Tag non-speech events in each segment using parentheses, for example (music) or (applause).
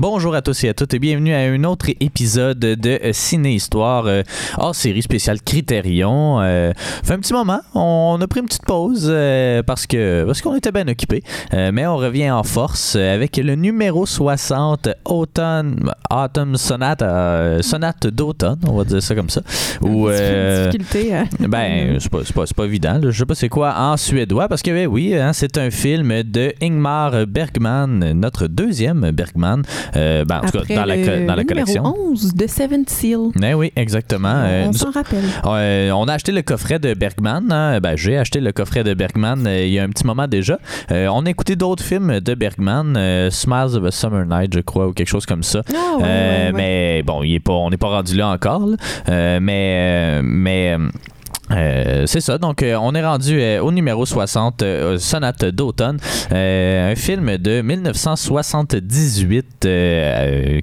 Bonjour à tous et à toutes et bienvenue à un autre épisode de Ciné-Histoire euh, hors série spéciale Critérion. Euh, fait un petit moment, on a pris une petite pause euh, parce que parce qu'on était bien occupé, mais on revient en force avec le numéro 60 Autumn, Autumn Sonate, sonate d'automne, on va dire ça comme ça. Ou difficulté. Hein. (laughs) Ben c'est pas, pas, pas, évident, je sais pas c'est quoi en suédois parce que ben, oui, hein, c'est un film de Ingmar Bergman, notre deuxième Bergman. Euh, ben, en tout cas, dans la, dans la collection. 11 de Seven Seal. Ben oui, exactement. On, euh, s'en rappelle. Euh, on a acheté le coffret de Bergman. Hein. Ben, J'ai acheté le coffret de Bergman il y a un petit moment déjà. on a écouté d'autres films de Bergman, Smiles of a Summer Night, je crois, ou quelque chose comme ça. Ah, mais bon, il est pas, on n'est pas rendu là encore. mais mais euh, c'est ça, donc euh, on est rendu euh, au numéro 60, Sonate d'automne, un film de 1978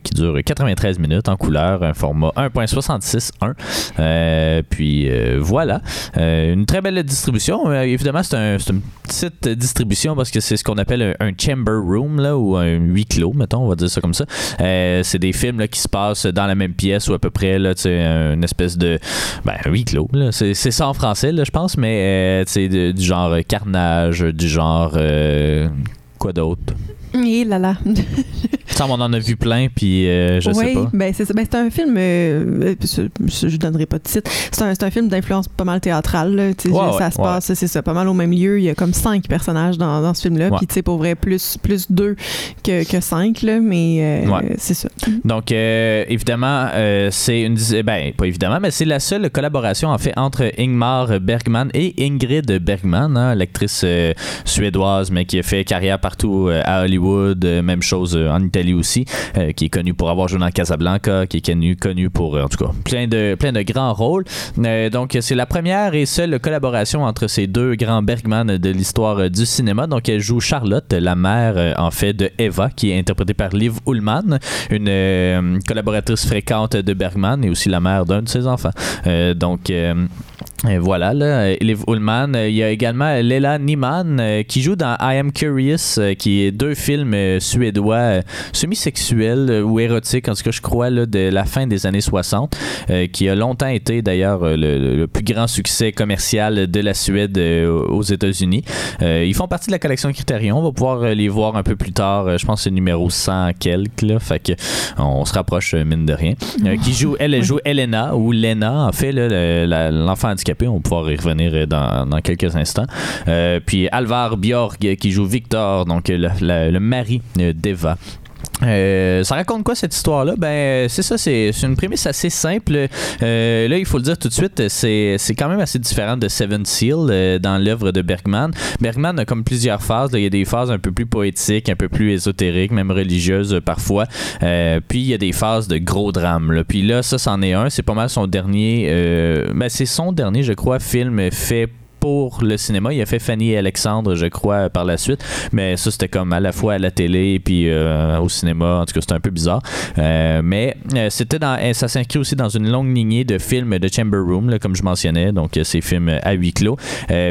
qui dure 93 minutes en couleur, un format 1.66.1. puis voilà, une très belle distribution. évidemment, c'est un, une petite distribution parce que c'est ce qu'on appelle un, chamber room là, ou un huis clos, mettons, on va dire ça comme ça. c'est des films là, qui se passent dans la même pièce ou à peu près, là, une espèce de ben, huis clos. C'est ça en français, je pense, mais c'est euh, du genre euh, carnage, du genre. Euh, quoi d'autre? Et là là. (laughs) On en a vu plein, puis euh, je sais pas. Ben c'est ben, c'est un film, euh, je, ne donnerai pas de titre, c'est un, un, film d'influence pas mal théâtrale. ça se passe, c'est ça, pas mal au même lieu. Il y a comme cinq personnages dans, dans ce film-là, puis tu sais, pour vrai, plus, plus deux que, que cinq, là, mais euh, c'est ça. Donc, évidemment, c'est une. Ben, pas évidemment, mais c'est la seule collaboration, en fait, entre Ingmar Bergman et Ingrid Bergman, hein, l'actrice suédoise, mais qui a fait carrière partout à Hollywood, même chose en Italie aussi, euh, qui est connu pour avoir joué dans Casablanca, qui est connu, connu pour, euh, en tout cas, plein de, plein de grands rôles. Euh, donc, c'est la première et seule collaboration entre ces deux grands Bergman de l'histoire du cinéma. Donc, elle joue Charlotte, la mère, en fait, de Eva, qui est interprétée par Liv Ullmann, une collaboratrice fréquente de Bergman et aussi la mère d'un de ses enfants. donc, et voilà, là, Liv Ullmann. Il y a également Lela Niemann qui joue dans I Am Curious, qui est deux films suédois semi-sexuel ou érotique, en tout cas, je crois, là, de la fin des années 60, qui a longtemps été d'ailleurs le, plus grand succès commercial de la Suède aux États-Unis. ils font partie de la collection Criterion. On va pouvoir les voir un peu plus tard. Je pense que c'est numéro 100 quelques. Là, fait que on se rapproche, mine de rien. qui joue, elle, joue Elena, ou Lena, en fait, l'enfant on va pouvoir y revenir euh, dans, quelques instants. Euh, puis Alvar Bjorg qui joue Victor, donc le, mari d'Eva. Euh, ça raconte quoi cette histoire-là? Ben, c'est ça, c'est une prémisse assez simple. là, il faut le dire tout de suite, c'est quand même assez différent de Seven Seal dans l'œuvre de Bergman. Bergman a comme plusieurs phases. Il y a des phases un peu plus poétiques, un peu plus ésotériques, même religieuses parfois. puis il y a des phases de gros drames. Puis là, ça, c'en est un. C'est pas mal son dernier. ben, c'est son dernier, je crois, film fait le cinéma. Il a fait Fanny et Alexandre, je crois, par la suite. Mais ça, c'était comme à la fois à la télé et puis euh, au cinéma. En tout cas, c'était un peu bizarre. Euh, mais euh, c'était dans, ça s'inscrit aussi dans une longue lignée de films de Chamber Room, comme je mentionnais. Donc, ces films à huis clos.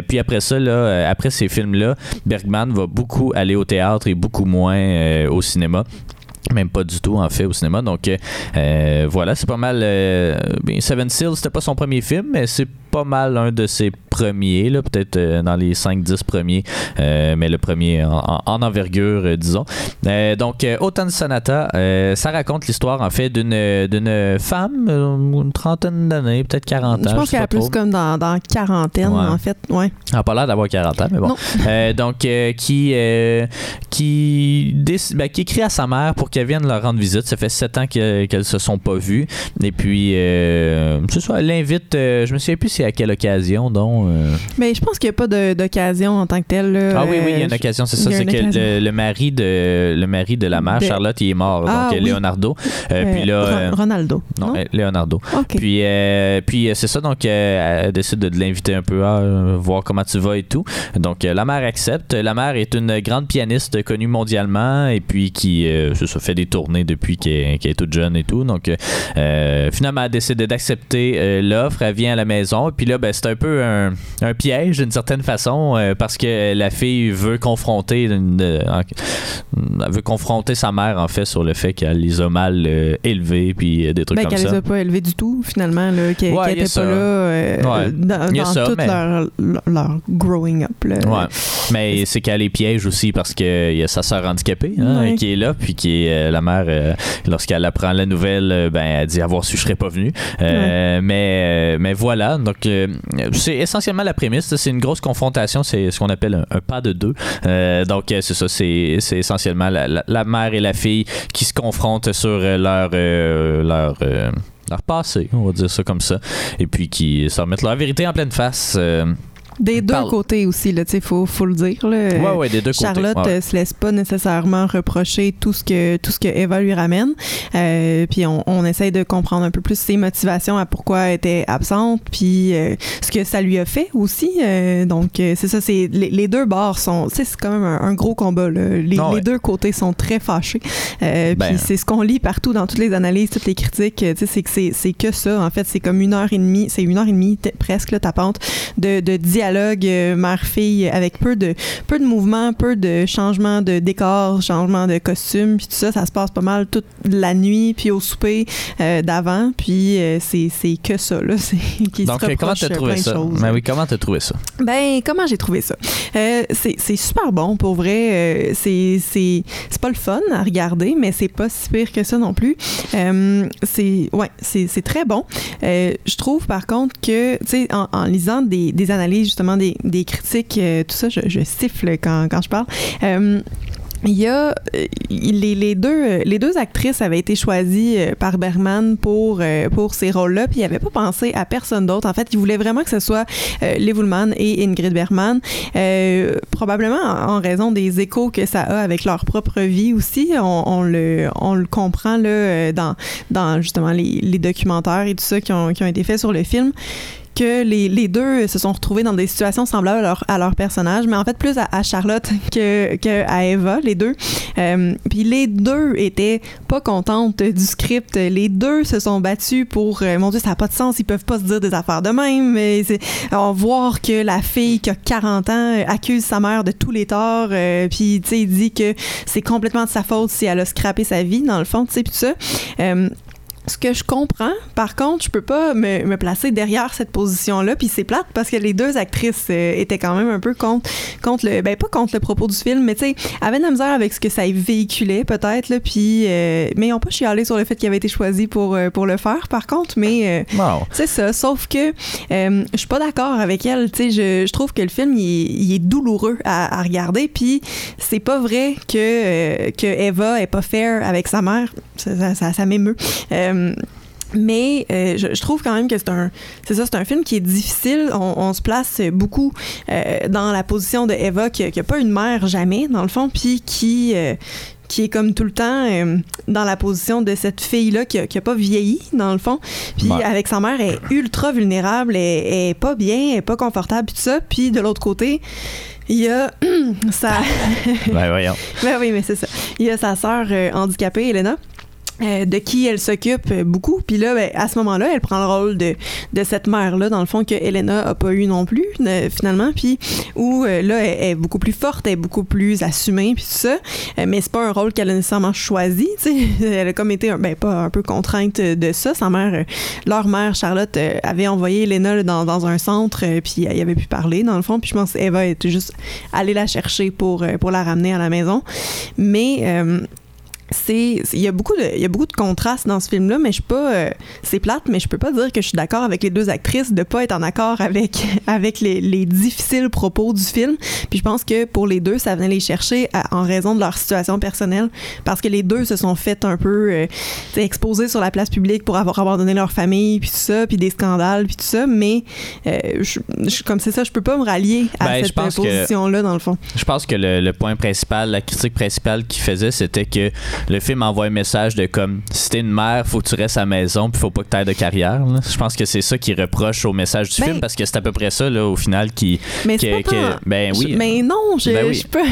puis après ça, là, après ces films-là, Bergman va beaucoup aller au théâtre et beaucoup moins au cinéma. Même pas du tout, en fait, au cinéma. Donc, voilà, c'est pas mal. Seven Seals, c'était pas son premier film, mais c'est pas mal un de ses premiers, peut-être euh, dans les 5-10 premiers, euh, mais le premier en, envergure, euh, disons. donc, Autumn Sonata, ça raconte l'histoire, en fait, d'une, femme, une trentaine d'années, peut-être 40 ans. Je pense qu'elle est plus comme dans, dans quarantaine, en fait. Ouais. Elle n'a pas l'air d'avoir 40 ans, mais bon. donc, qui, qui, ben, qui écrit à sa mère pour qu'elle vienne leur rendre visite. Ça fait 7 ans qu'elles ne se sont pas vues. Et puis, ce soir, elle l'invite, je me souviens plus à quelle occasion, donc? Euh? Mais je pense qu'il n'y a pas d'occasion en tant que telle. ah oui, oui, il y a une euh, occasion, c'est ça. C'est que le, mari de, le mari de la mère, Charlotte, il est mort. Ah donc, Leonardo. Euh, puis là, Ronaldo. Non, Leonardo. Puis, puis c'est ça, donc elle décide de l'inviter un peu à voir comment tu vas et tout. Donc la mère accepte. La mère est une grande pianiste connue mondialement et puis qui se fait des tournées depuis qu'elle est toute jeune et tout. Donc finalement, elle décide d'accepter l'offre. Elle vient à la maison non. Puis là, ben, c'est un peu un, piège d'une certaine façon parce que la fille veut confronter veut confronter sa mère en fait sur le fait qu'elle les a mal élevés puis des trucs ben, comme ça. Qu'elle les a pas élevés du tout finalement, qu'elle n'était pas là dans, toute leur, leur, growing up. Ouais. Mais c'est qu'elle les piège aussi parce qu'il y a sa sœur handicapée hein, qui est là puis qui est la mère lorsqu'elle apprend la nouvelle ben elle dit avoir su je serais pas venu mais mais voilà donc c'est essentiellement la prémisse. C'est une grosse confrontation. C'est ce qu'on appelle un, pas de deux. Donc c'est ça. C'est essentiellement la, la, mère et la fille qui se confrontent sur leur leur leur passé, on va dire ça comme ça, et puis qui se remettent leur vérité en pleine face. Des deux côtés aussi, là, il faut, faut le dire. Là. Ouais, des deux Charlotte côtés. se laisse pas nécessairement reprocher tout ce que tout ce que Eva lui ramène. Euh, puis on, on essaye de comprendre un peu plus ses motivations à pourquoi elle était absente, puis euh, ce que ça lui a fait aussi. Euh, donc c'est ça, c'est les, deux bords sont, c'est quand même un, gros combat. Là. Les, les, deux côtés sont très fâchés. Ben. Puis c'est ce qu'on lit partout dans toutes les analyses, toutes les critiques. C'est que c'est que ça. En fait, c'est comme une heure et demie, c'est une heure et demie presque la tapante de, de dialogue dialogue euh, mère-fille avec peu de peu de mouvements, peu de changements de décor, changements de costume, puis tout ça, ça se passe pas mal toute la nuit, puis au souper euh, d'avant, puis euh, c'est, c'est que ça là, (laughs) c'est qui Donc se comment t'as trouvé ça? Ben oui, comment t'as trouvé ça? Ben comment j'ai trouvé ça? C'est, c'est super bon pour vrai, c'est c'est c'est pas le fun à regarder, mais c'est pas si pire que ça non plus. c'est ouais, c'est, c'est très bon. je trouve par contre que tu sais en, en lisant des, des analyses justement des, des critiques, euh, tout ça, je, siffle quand, quand je parle. Euh, il y a euh, les, les, deux les deux actrices avaient été choisies par Bergman pour pour ces rôles-là puis il avait pas pensé à personne d'autre. En fait il voulait vraiment que ce soit Liv Ullmann et Ingrid Bergman. Probablement en, raison des échos que ça a avec leur propre vie aussi on, on le on le comprend là dans dans justement les, les documentaires et tout ça qui ont, qui ont été faits sur le film que les, les, deux se sont retrouvés dans des situations semblables à leur, à leur personnage, mais en fait plus à, Charlotte (laughs) que, que, à Eva, les deux. Euh, puis les deux étaient pas contentes du script. Les deux se sont battus pour, euh, mon Dieu, ça n'a pas de sens, ils peuvent pas se dire des affaires de même. Mais on voir que la fille qui a 40 ans accuse sa mère de tous les torts, euh, puis tu sais, dit que c'est complètement de sa faute si elle a scrappé sa vie, dans le fond, tu sais, tout ça. Ce que je comprends, par contre, je peux pas me, me placer derrière cette position-là, puis c'est plate parce que les deux actrices euh, étaient quand même un peu contre, contre le, ben pas contre le propos du film, mais tu sais, avaient de la misère avec ce que ça véhiculait peut-être, là, puis, euh, mais ils ont pas chialé sur le fait qu'il avait été choisi pour, euh, pour le faire, par contre, mais c'est ça, sauf que je suis pas d'accord avec elle, tu sais, je, je, trouve que le film, il, est douloureux à, à regarder, puis c'est pas vrai que, que Eva est pas fair avec sa mère, ça, ça, ça, m'émeut. Euh, mais euh, je, trouve quand même que c'est un c'est ça c'est un film qui est difficile on, se place beaucoup euh, dans la position de Eva qui, qui a pas une mère jamais dans le fond puis qui qui est comme tout le temps dans la position de cette fille-là qui, a, pas vieilli, dans le fond. Puis avec sa mère, elle est ultra vulnérable, elle, est pas bien, elle est pas confortable, tout ça. Puis de l'autre côté, il y a (clears throat) sa... ben voyons. (laughs) ben oui, mais c'est ça. Il y a sa sœur handicapée, Elena, euh, de qui elle s'occupe beaucoup. Puis là, ben, à ce moment-là, elle prend le rôle de, de cette mère-là, dans le fond, que Elena a pas eu non plus, euh, finalement. Puis où euh, là, elle, est beaucoup plus forte, elle est beaucoup plus assumée, puis tout ça. mais c'est pas un rôle qu'elle a nécessairement choisi, tu sais. (laughs) Elle a comme été, ben, pas un peu contrainte de ça. Sa mère, leur mère, Charlotte, avait envoyé Elena dans, dans un centre, puis elle y avait pu parler, dans le fond. Puis je pense qu'Eva était juste allée la chercher pour, pour la ramener à la maison. Mais c'est il y a beaucoup de il y a beaucoup de contrastes dans ce film là mais je suis pas euh, c'est plate mais je peux pas dire que je suis d'accord avec les deux actrices de pas être en accord avec (laughs) avec les, les, difficiles propos du film. Puis je pense que pour les deux ça venait les chercher en raison de leur situation personnelle parce que les deux se sont fait un peu euh, exposés sur la place publique pour avoir abandonné leur famille puis tout ça puis des scandales puis tout ça. Mais euh, je, comme c'est ça je peux pas me rallier à ben, cette position là dans le fond. je pense que le, le point principal la critique principale qui faisait c'était que le film envoie un message de comme si t'es une mère, faut que tu restes à la maison, puis faut pas que tu aies de carrière. Je pense que c'est ça qui reproche au message du ben film parce que c'est à peu près ça là, au final qui. Mais ben oui. mais non, je, ben suis pas,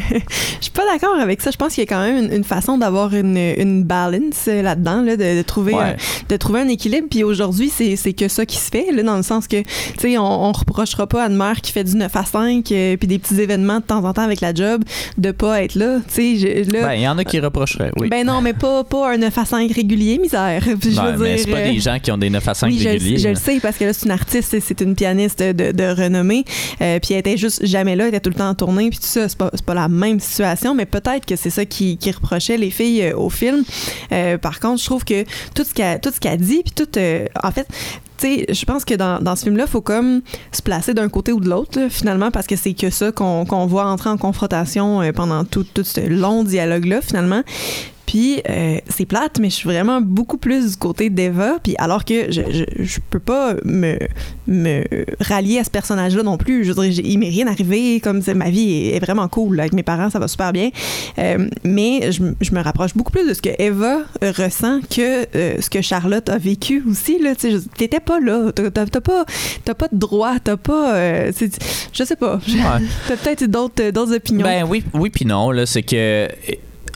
(laughs) suis pas d'accord avec ça. Je pense qu'il y a quand même une, façon d'avoir une, une balance là-dedans, là, de, trouver un, de trouver un équilibre. Puis aujourd'hui, c'est que ça qui se fait, là, dans le sens que, tu sais, on, on reprochera pas à une mère qui fait du 9 à 5 euh, puis des petits événements de temps en temps avec la job de pas être là. Tu sais, ben, il y en a qui oui. Ben non, mais pas, pas un 9 à 5 régulier, misère. (laughs) Je ben, mais c'est pas des euh, gens qui ont des 9 à 5 réguliers. Je, le sais parce que là, c'est une artiste, c'est une pianiste de, de renommée. Euh, puis elle était juste jamais là, elle était tout le temps en tournée, puis tout ça. C'est pas, pas la même situation, mais peut-être que c'est ça qui, qui, reprochait les filles au film. par contre, je trouve que tout ce qu'elle qu dit, puis tout. en fait, je pense que dans, ce film-là, il faut comme se placer d'un côté ou de l'autre, finalement, parce que c'est que ça qu'on voit entrer en confrontation euh, pendant tout, tout ce long dialogue-là, finalement. Puis euh, c'est plate, mais je suis vraiment beaucoup plus du côté d'Eva. Puis alors que je, je, peux pas me, me rallier à ce personnage-là non plus. Je veux dire, il m'est rien arrivé. Comme ma vie est, vraiment cool. Avec mes parents, ça va super bien. Euh, mais je, je, me rapproche beaucoup plus de ce que Eva ressent que euh, ce que Charlotte a vécu aussi. Là, t'étais pas là. T'as, pas, t'as pas de droit. T'as pas. je sais pas. (laughs) T'as peut-être d'autres, d'autres opinions. Ben oui, oui puis non. Là, c'est que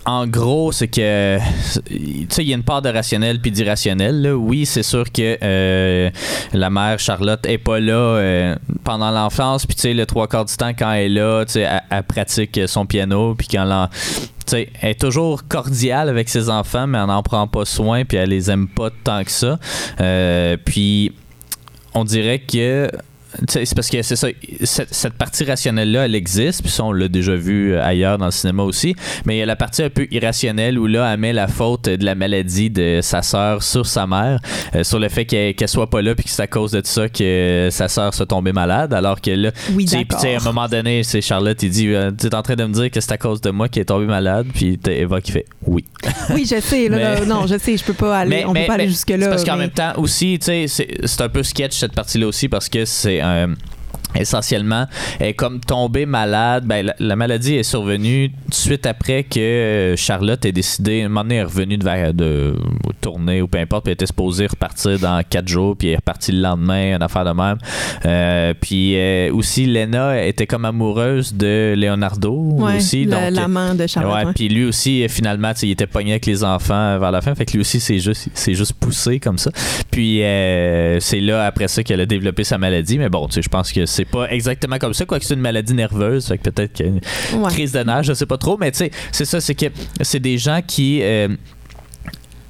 en gros, c'est que tu sais, il y a une part de rationnel puis d'irrationnel. Oui, c'est sûr que euh, la mère Charlotte est pas là euh, pendant l'enfance, puis tu sais, le trois quarts du temps quand elle est là, tu sais, elle, pratique son piano, puis quand elle, elle est toujours cordiale avec ses enfants, mais elle n'en prend pas soin, puis elle les aime pas tant que ça. Euh, puis on dirait que c'est parce que c'est ça, cette, partie rationnelle-là, elle existe, puis ça, on l'a déjà vu euh, ailleurs dans le cinéma aussi, mais il y a la partie un peu irrationnelle où là, elle met la faute de la maladie de sa sœur sur sa mère, euh, sur le fait qu'elle soit pas là, puis que c'est à cause de ça que sa sœur soit tombée malade, alors que là, oui, à un moment donné, c'est Charlotte, il dit euh, Tu es en train de me dire que c'est à cause de moi qu'elle est tombée malade, puis Eva qui fait Oui. Oui, je sais, là, non, je sais, je peux pas aller, on peut pas aller jusque-là. Parce qu'en même temps, aussi, tu sais, c'est un peu sketch cette partie-là aussi, parce que c'est un essentiellement est comme tombée malade. Ben, la, maladie est survenue suite après que euh, Charlotte ait décidé, un moment donné, est revenue de, de, tourner ou peu importe, puis elle était supposée repartir dans quatre jours, puis elle est repartie le lendemain, une affaire de même. Euh, puis euh, aussi, Lena était comme amoureuse de Leonardo aussi. L'amant de Charlotte. Ouais, puis lui aussi, finalement, il était pogné avec les enfants vers la fin, fait que lui aussi, c'est juste, juste poussé comme ça. Puis c'est là, après ça, qu'elle a développé sa maladie, mais bon, tu sais, je pense que c'est c'est pas exactement comme ça, quoique c'est une maladie nerveuse, fait que peut-être qu'il y a une crise de nage, je sais pas trop, mais tu sais, c'est ça, c'est que c'est des gens qui euh,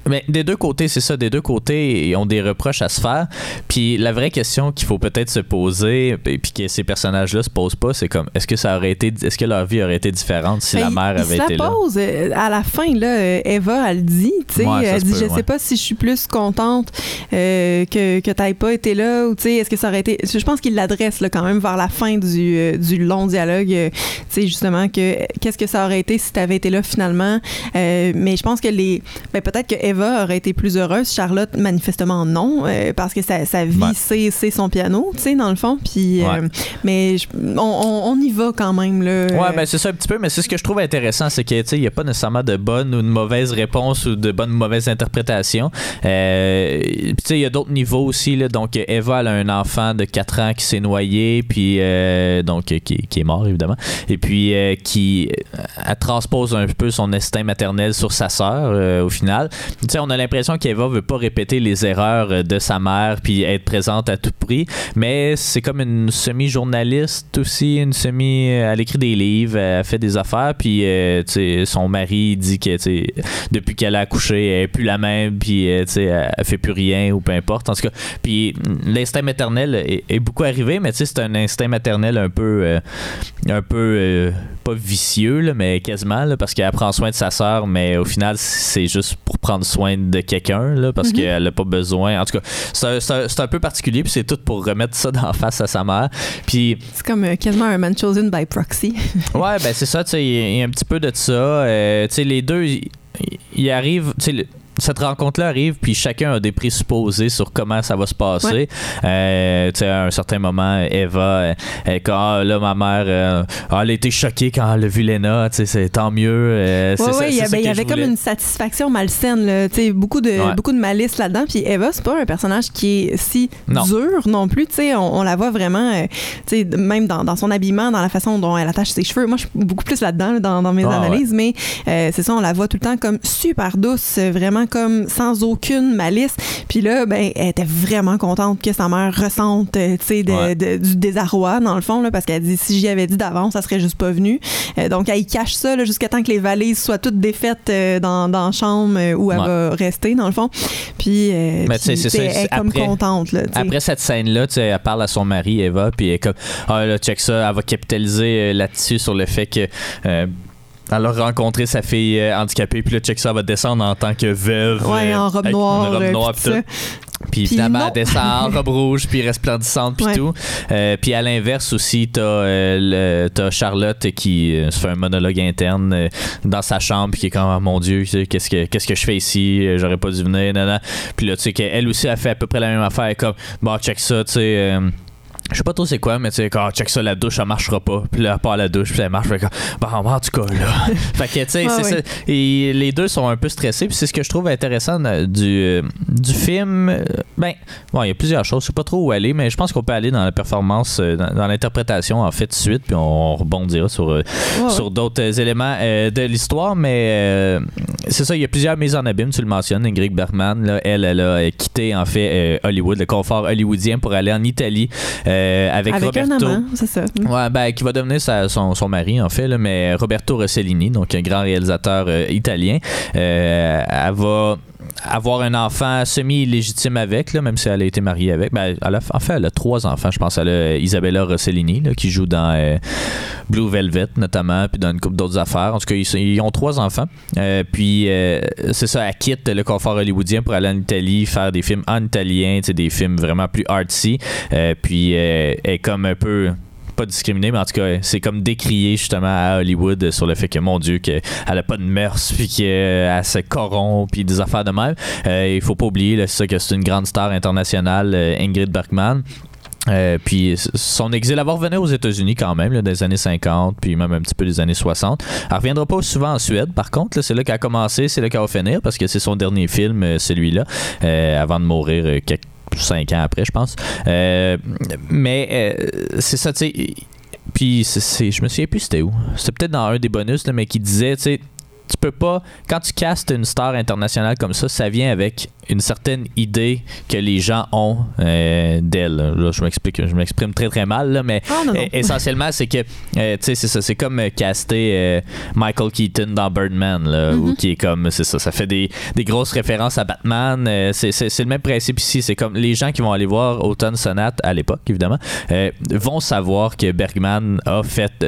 mais des deux côtés, c'est ça, des deux côtés, ils ont des reproches à se faire. Puis la vraie question qu'il faut peut-être se poser, puis que ces personnages-là se posent pas, c'est comme est-ce que ça aurait été, est-ce que leur vie aurait été différente si la mère avait été là? pose euh, à la fin là, Eva, elle dit, tu sais, elle dit, je sais pas si je suis plus contente euh, que que t'aies pas été là ou tu sais, est-ce que ça aurait été, je pense qu'il l'adresse là quand même vers la fin du, euh, du long dialogue, tu sais justement que qu'est-ce que ça aurait été si t'avais été là finalement? mais je pense que les, ben peut-être que Eva aurait été plus heureuse. Charlotte, manifestement, non, euh, parce que sa, sa vie, c'est son piano, tu sais, dans le fond. Puis, euh, mais on, y va quand même. Là. Ouais, ben c'est ça un petit peu, mais c'est ce que je trouve intéressant, c'est qu'il n'y a pas nécessairement de bonne ou de mauvaise réponse ou de bonne ou mauvaise interprétation. Euh, tu sais, il y a d'autres niveaux aussi. Là, donc, Eva, elle a un enfant de 4 ans qui s'est noyé, puis donc qui, qui, est mort, évidemment, et puis qui elle transpose un peu son instinct maternel sur sa sœur, au final on a l'impression qu'Eva veut pas répéter les erreurs euh, de sa mère puis être présente à tout prix, mais c'est comme une semi-journaliste aussi, une semi. Elle écrit des livres, elle fait des affaires, puis euh, son mari dit que depuis qu'elle a accouché, elle est plus la même, puis euh, elle fait plus rien ou peu importe. En tout cas, puis l'instinct maternel est, beaucoup arrivé, mais c'est un instinct maternel un peu, un peu pas vicieux, mais quasiment, parce qu'elle prend soin de sa sœur, mais au final, c'est juste pour prendre soin de quelqu'un, là, parce mhm. qu'elle n'a pas besoin. En tout cas, c'est un, peu particulier, puis c'est tout pour remettre ça dans face à sa mère. Puis. C'est comme euh, quasiment un man chosen by proxy. (laughs) ouais, ben c'est ça, tu sais, il y, a un petit peu de ça. Euh, tu sais, les deux, ils arrivent, tu sais, cette rencontre-là arrive, puis chacun a des présupposés sur comment ça va se passer. Euh, tu sais, à un certain moment, Eva, elle, quand ah, là, ma mère, euh, ah, elle a été choquée quand elle a vu Lena, tu sais, c'est tant mieux. Euh, oui, il y, avait, y avait comme une satisfaction malsaine, tu sais, beaucoup de, beaucoup de malice là-dedans. Puis Eva, c'est pas un personnage qui est si dur non plus, tu sais, on, la voit vraiment, tu sais, même dans, dans, son habillement, dans la façon dont elle attache ses cheveux. Moi, je suis beaucoup plus là-dedans, dans, dans, mes ah, analyses, mais c'est ça, on la voit tout le temps comme super douce, vraiment comme sans aucune malice. Puis là, ben, elle était vraiment contente que sa mère ressente, euh, tu sais, du désarroi, dans le fond, là, parce qu'elle dit si j'y avais dit d'avance, ça serait juste pas venu. Euh, donc, elle cache ça jusqu'à temps que les valises soient toutes défaites euh, dans, dans la chambre où elle va rester, dans le fond. Puis, Mais puis elle est comme contente. Là, après cette scène-là, elle parle à son mari, Eva, puis elle est comme, ah là, check ça, elle va capitaliser là-dessus sur le fait que elle a rencontré sa fille euh, handicapée, puis le check ça va descendre en tant que veuve. Ouais, en robe noire. Robe noire, puis puis finalement, elle descend en (laughs) robe rouge, puis resplendissante, puis tout. Euh, puis à l'inverse aussi, t'as euh, Charlotte qui se fait un monologue interne dans sa chambre, puis qui est comme, oh, mon Dieu, qu'est-ce que, qu'est-ce que je fais ici? J'aurais pas dû venir. Puis là, tu sais, qu'elle aussi a fait à peu près la même affaire, comme, bon, check ça, tu sais je sais pas trop c'est quoi, mais tu sais, quand check ça, la douche, ça marchera pas. Puis là, part la douche, puis ça marche. Fait bon, en tout cas, là. (laughs) fait que, tu sais. Et les deux sont un peu stressés. Puis c'est ce que je trouve intéressant du, du film. Ben, bon, il y a plusieurs choses. Je sais pas trop où aller, mais je pense qu'on peut aller dans la performance, euh, dans, l'interprétation, en fait, de suite. Puis on rebondira sur, euh, sur d'autres éléments euh, de l'histoire. Mais c'est ça, il y a plusieurs mises en abîme, tu le mentionnes. Ingrid Bergman, là, elle, elle a quitté, en fait, Hollywood, le confort hollywoodien pour aller en Italie. Euh, avec, Roberto. c'est ça. Ouais, ben, qui va devenir son, son, mari, en fait, là, mais Roberto Rossellini, donc un grand réalisateur euh, italien. Euh, elle va avoir un enfant semi-légitime avec, là, même si elle a été mariée avec. Ben, elle a, en fait, elle a trois enfants. Je pense elle a Isabella Rossellini, là, qui joue dans Blue Velvet, notamment, puis dans une couple d'autres affaires. En tout cas, ils, ont trois enfants. puis, c'est ça, elle quitte le confort hollywoodien pour aller en Italie, faire des films en italien, des films vraiment plus artsy. puis, est comme un peu pas discriminé, mais en tout cas, c'est comme décrié justement à Hollywood sur le fait que, mon Dieu, qu'elle a pas de mœurs, puis qu'elle se corrompt, puis des affaires de même. Euh, il faut pas oublier, ça, que c'est une grande star internationale, euh, Ingrid Bergman. Euh, puis son exil, avoir revenu aux États-Unis quand même, des années 50, puis même un petit peu des années 60. Elle reviendra pas souvent en Suède, par contre. C'est là qu'elle a commencé, c'est là qu'elle va finir, parce que c'est son dernier film, celui-là, avant de mourir quelques cinq ans après, je pense. Euh, mais euh, c'est ça, tu sais. Puis, je me souviens plus c'était où. C'était peut-être dans un des bonus, mais qui disait, tu sais, tu peux pas. Quand tu castes une star internationale comme ça, ça vient avec une certaine idée que les gens ont euh, d'elle. Là, je m'explique, je m'exprime très très mal, là, mais ah, essentiellement, c'est que, euh, tu sais, c'est ça, c'est comme euh, caster Michael Keaton dans Birdman, là, ou mm-hmm. qui est comme, c'est ça, ça fait des, des grosses références à Batman. c'est, le même principe ici. C'est comme les gens qui vont aller voir Autumn Sonate à l'époque, évidemment, vont savoir que Bergman a fait,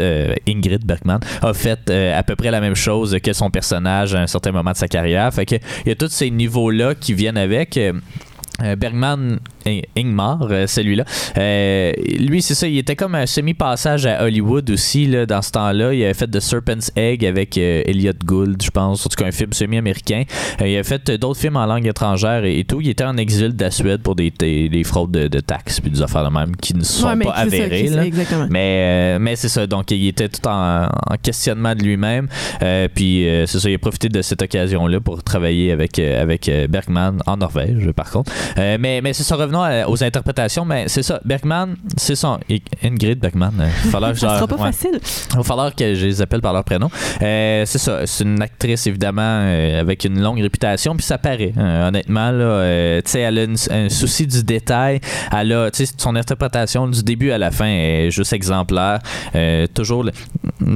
Ingrid Bergman a fait à peu près la même chose que son personnage à un certain moment de sa carrière. Fait que il y a tous ces niveaux-là qui viennent avec. Euh, euh, Bergman Ingmar, euh, celui-là. Euh, lui, c'est ça, il était comme un semi-passage à Hollywood aussi, là, dans ce temps-là. Il avait fait The Serpent's Egg avec Elliot Gould, je pense, en tout cas un film semi-américain. il avait fait d'autres films en langue étrangère et, tout. Il était en exil de la Suède pour des, des, fraudes de, taxes puis des affaires de même qui ne sont pas avérées. mais mais c'est ça, donc il était tout en, questionnement de lui-même. puis c'est ça, il a profité de cette occasion-là pour travailler avec, avec Bergman en Norvège, par contre. Euh, mais mais c'est ça, revenons aux interprétations. Mais c'est ça, Bergman, c'est ça. Ingrid Bergman. Euh, il va falloir sera pas facile. Il va falloir que je les appelle par leur prénom. Euh, c'est ça, c'est une actrice évidemment avec une longue réputation, puis ça paraît. honnêtement, là, tu sais, elle a un souci du détail. Elle a, tu sais, son interprétation du début à la fin est juste exemplaire. toujours,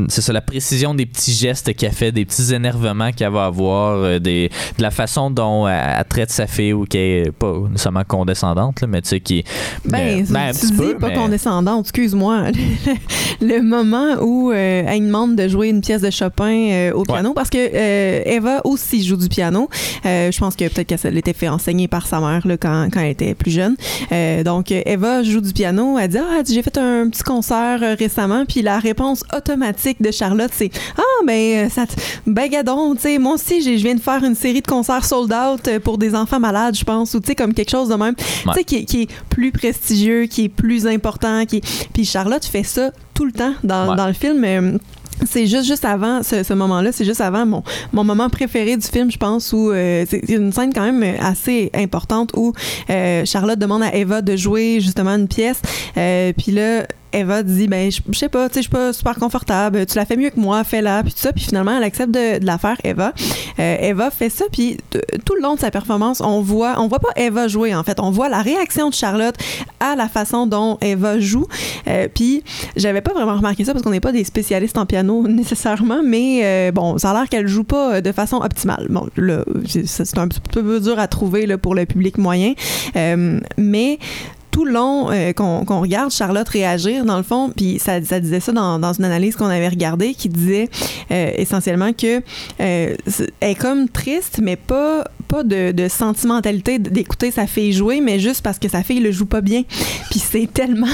c'est ça, la précision des petits gestes qu'elle fait, des petits énervements qu'elle va avoir, des, de la façon dont elle, traite sa fille ou qu'elle est pas nécessairement condescendante condescendante, mais tu sais, qui est. Ben, ben tu dis pas condescendante, excuse-moi. (laughs) le, moment où elle demande de jouer une pièce de Chopin au piano, parce que Eva aussi joue du piano. je pense que peut-être qu'elle l'était fait enseigner par sa mère là, quand, quand elle était plus jeune. donc, Eva joue du piano. Elle dit Ah, j'ai fait un petit concert récemment, puis la réponse automatique de Charlotte, c'est Ah, ben, ça ben, gadon, tu sais, moi aussi, je viens de faire une série de concerts sold out euh, pour des enfants malades, je pense, ou tu sais, comme quelque chose de même, sais, qui, qui, est plus prestigieux, qui est plus important. Qui Puis Charlotte fait ça tout le temps dans, dans le film. Euh, c'est juste juste avant ce, moment-là, c'est juste avant mon, mon moment préféré du film, je pense, où euh, c'est une scène quand même assez importante où Charlotte demande à Eva de jouer justement une pièce, puis là Eva dit ben je, sais pas tu sais je suis pas super confortable tu la fais mieux que moi fais-la puis tout ça. Puis finalement elle accepte de, la faire Eva. Euh, Eva fait ça puis tout le long de sa performance on voit on voit pas Eva jouer en fait. On voit la réaction de Charlotte à la façon dont Eva joue. Euh, puis j'avais pas vraiment remarqué ça parce qu'on n'est pas des spécialistes en piano (laughs) nécessairement mais euh, bon ça a l'air qu'elle joue pas de façon optimale. Bon là c'est un peu dur à trouver là, pour le public moyen. Mais tout le long euh, qu'on regarde Charlotte réagir, dans le fond, puis ça, ça, disait ça dans, dans une analyse qu'on avait regardée qui disait euh, essentiellement que euh, est comme triste, mais pas pas de, sentimentalité d'écouter sa fille jouer, mais juste parce que sa fille le joue pas bien. Puis c'est (laughs) tellement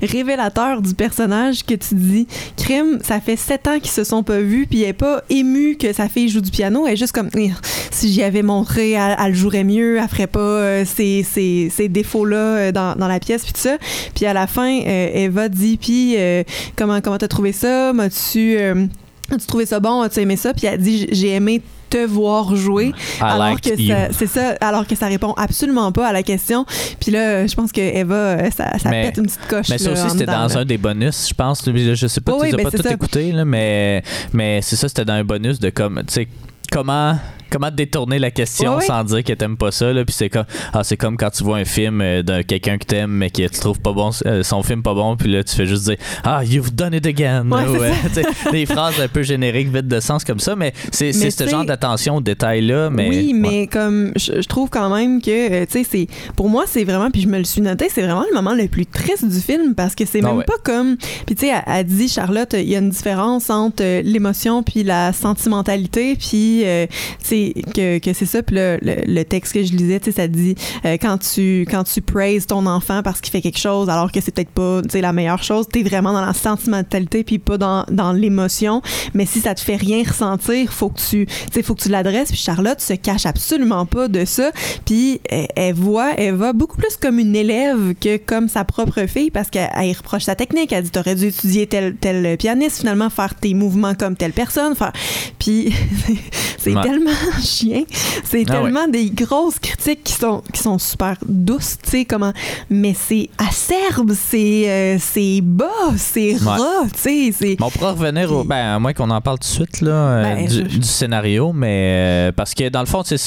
révélateur du personnage que tu dis, crime, ça fait sept ans qu'ils se sont pas vus, puis elle est pas émue que sa fille joue du piano, elle est juste comme, si j'y avais montré, elle, le jouerait mieux, elle ferait pas ces, ces, défauts-là dans, dans, la pièce, puis tout ça. Puis à la fin, euh, Eva dit, puis euh, comment comment t'as trouvé ça? M'as-tu... Euh, As-tu trouvé ça bon? As-tu aimé ça? Puis elle dit J'ai aimé te voir jouer. alors que ça, c'est ça, alors que ça répond absolument pas à la question. Puis là, je pense que Eva, euh, ça, ça pète une petite coche. Mais ça aussi, c'était dans un des bonus, je pense. Je sais pas, tu n'as ben, pas tout écouté, là, mais, mais c'est ça, c'était dans un bonus de comme, tu sais, comment comment détourner la question sans dire que t'aimes pas ça là puis c'est comme ah c'est comme quand tu vois un film euh, de quelqu'un que t'aimes mais que tu trouves pas bon euh, son film pas bon puis là tu fais juste dire ah you've done it again ouais, des phrases un peu génériques vides de sens comme ça mais c'est ce genre d'attention au détail là mais oui mais comme je, trouve quand même que euh, tu sais c'est pour moi c'est vraiment puis je me le suis noté c'est vraiment le moment le plus triste du film parce que c'est ah même pas comme puis tu sais elle, dit Charlotte il y a une différence entre l'émotion puis la sentimentalité puis c'est que, que c'est ça. Puis le, le, texte que je lisais, tu sais, ça dit euh, quand tu quand tu praises ton enfant parce qu'il fait quelque chose, alors que c'est peut-être pas la meilleure chose, t'es vraiment dans la sentimentalité puis pas dans, dans l'émotion. Mais si ça te fait rien ressentir, faut que tu sais, faut que tu l'adresses. Puis Charlotte se cache absolument pas de ça. Puis elle, voit, elle va beaucoup plus comme une élève que comme sa propre fille parce qu'elle reproche sa technique. Elle dit t'aurais dû étudier tel tel pianiste finalement, faire tes mouvements comme telle personne. Faire... Puis (laughs) c'est tellement (laughs) chien. C'est ah tellement des grosses critiques qui sont, qui sont super douces, tu sais, comment. Mais c'est acerbe, c'est euh, c'est bas, c'est ras, tu sais. On pourra revenir au. Ben, à moins qu'on en parle tout de suite, là, euh, ben, du, scénario, mais euh, parce que dans le fond, c'est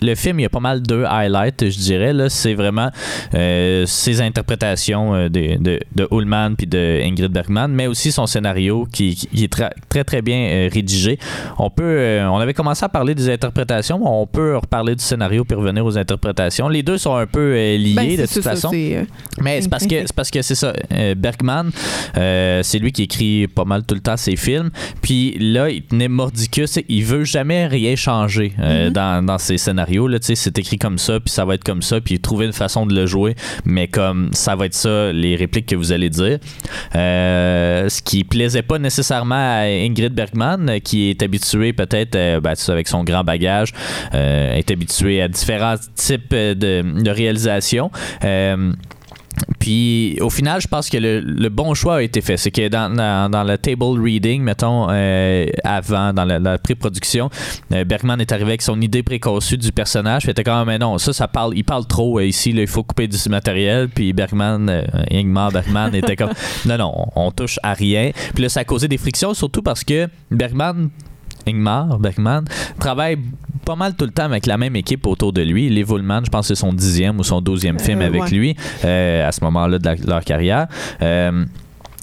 le film, il y a pas mal deux highlights, je dirais. Là, c'est vraiment ses interprétations de, de, de Ullman puis de Ingrid Bergman, mais aussi son scénario qui, qui est très, très, très bien rédigé. On peut. on avait commencé à parler des interprétations on peut reparler du scénario puis revenir aux interprétations. Les deux sont un peu euh, liés ben, de toute façon. Euh, mais c'est parce que c'est parce que c'est ça. Euh, Bergman, c'est lui qui écrit pas mal tout le temps ses films. Puis là, il tenait mordicus. Il veut jamais rien changer mm-hmm. dans, dans, ses scénarios. Là, c'est écrit comme ça, puis ça va être comme ça, puis trouver une façon de le jouer. Mais comme ça va être ça, les répliques que vous allez dire. ce qui plaisait pas nécessairement à Ingrid Bergman, qui est habituée peut-être ben, avec son grand bagage euh, est habitué à différents types de, de réalisations. Euh, puis au final, je pense que le, bon choix a été fait. C'est que dans, dans, le table reading, mettons, euh, avant, dans la, pré-production, Bergman est arrivé avec son idée préconçue du personnage. Il était comme, mais non, ça, ça parle, il parle trop ici, il faut couper du matériel. Puis Bergman, Ingmar Bergman était comme, (laughs) non, non, on, on, touche à rien. Puis là, ça a causé des frictions, surtout parce que Ingmar Bergman travaille pas mal tout le temps avec la même équipe autour de lui. Les Woolman, je pense que c'est son dixième ou son douzième film euh, avec lui euh, à ce moment-là de, leur carrière.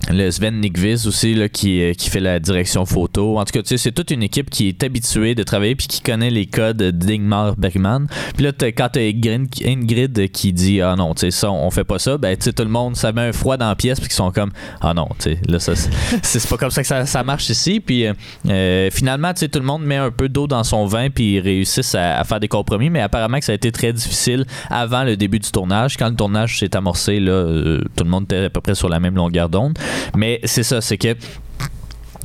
Euh, le Sven Nykvist aussi là, qui, euh, qui fait la direction photo. En tout cas, tu sais, c'est toute une équipe qui est habituée de travailler puis qui connaît les codes d'Ingmar Bergman. Puis là, quand t'as Ingrid qui dit ah non, tu sais ça, on fait pas ça, ben tu sais tout le monde ça met un froid dans la pièce puis qu'ils sont comme ah non, tu sais là ça (laughs) c'est pas comme ça que ça, ça marche ici. Puis euh, euh, finalement, tu sais tout le monde met un peu d'eau dans son vin puis ils réussissent à, faire des compromis, mais apparemment que ça a été très difficile avant le début du tournage. Quand le tournage s'est amorcé là, tout le monde était à peu près sur la même longueur d'onde. Mais c'est ça, c'est que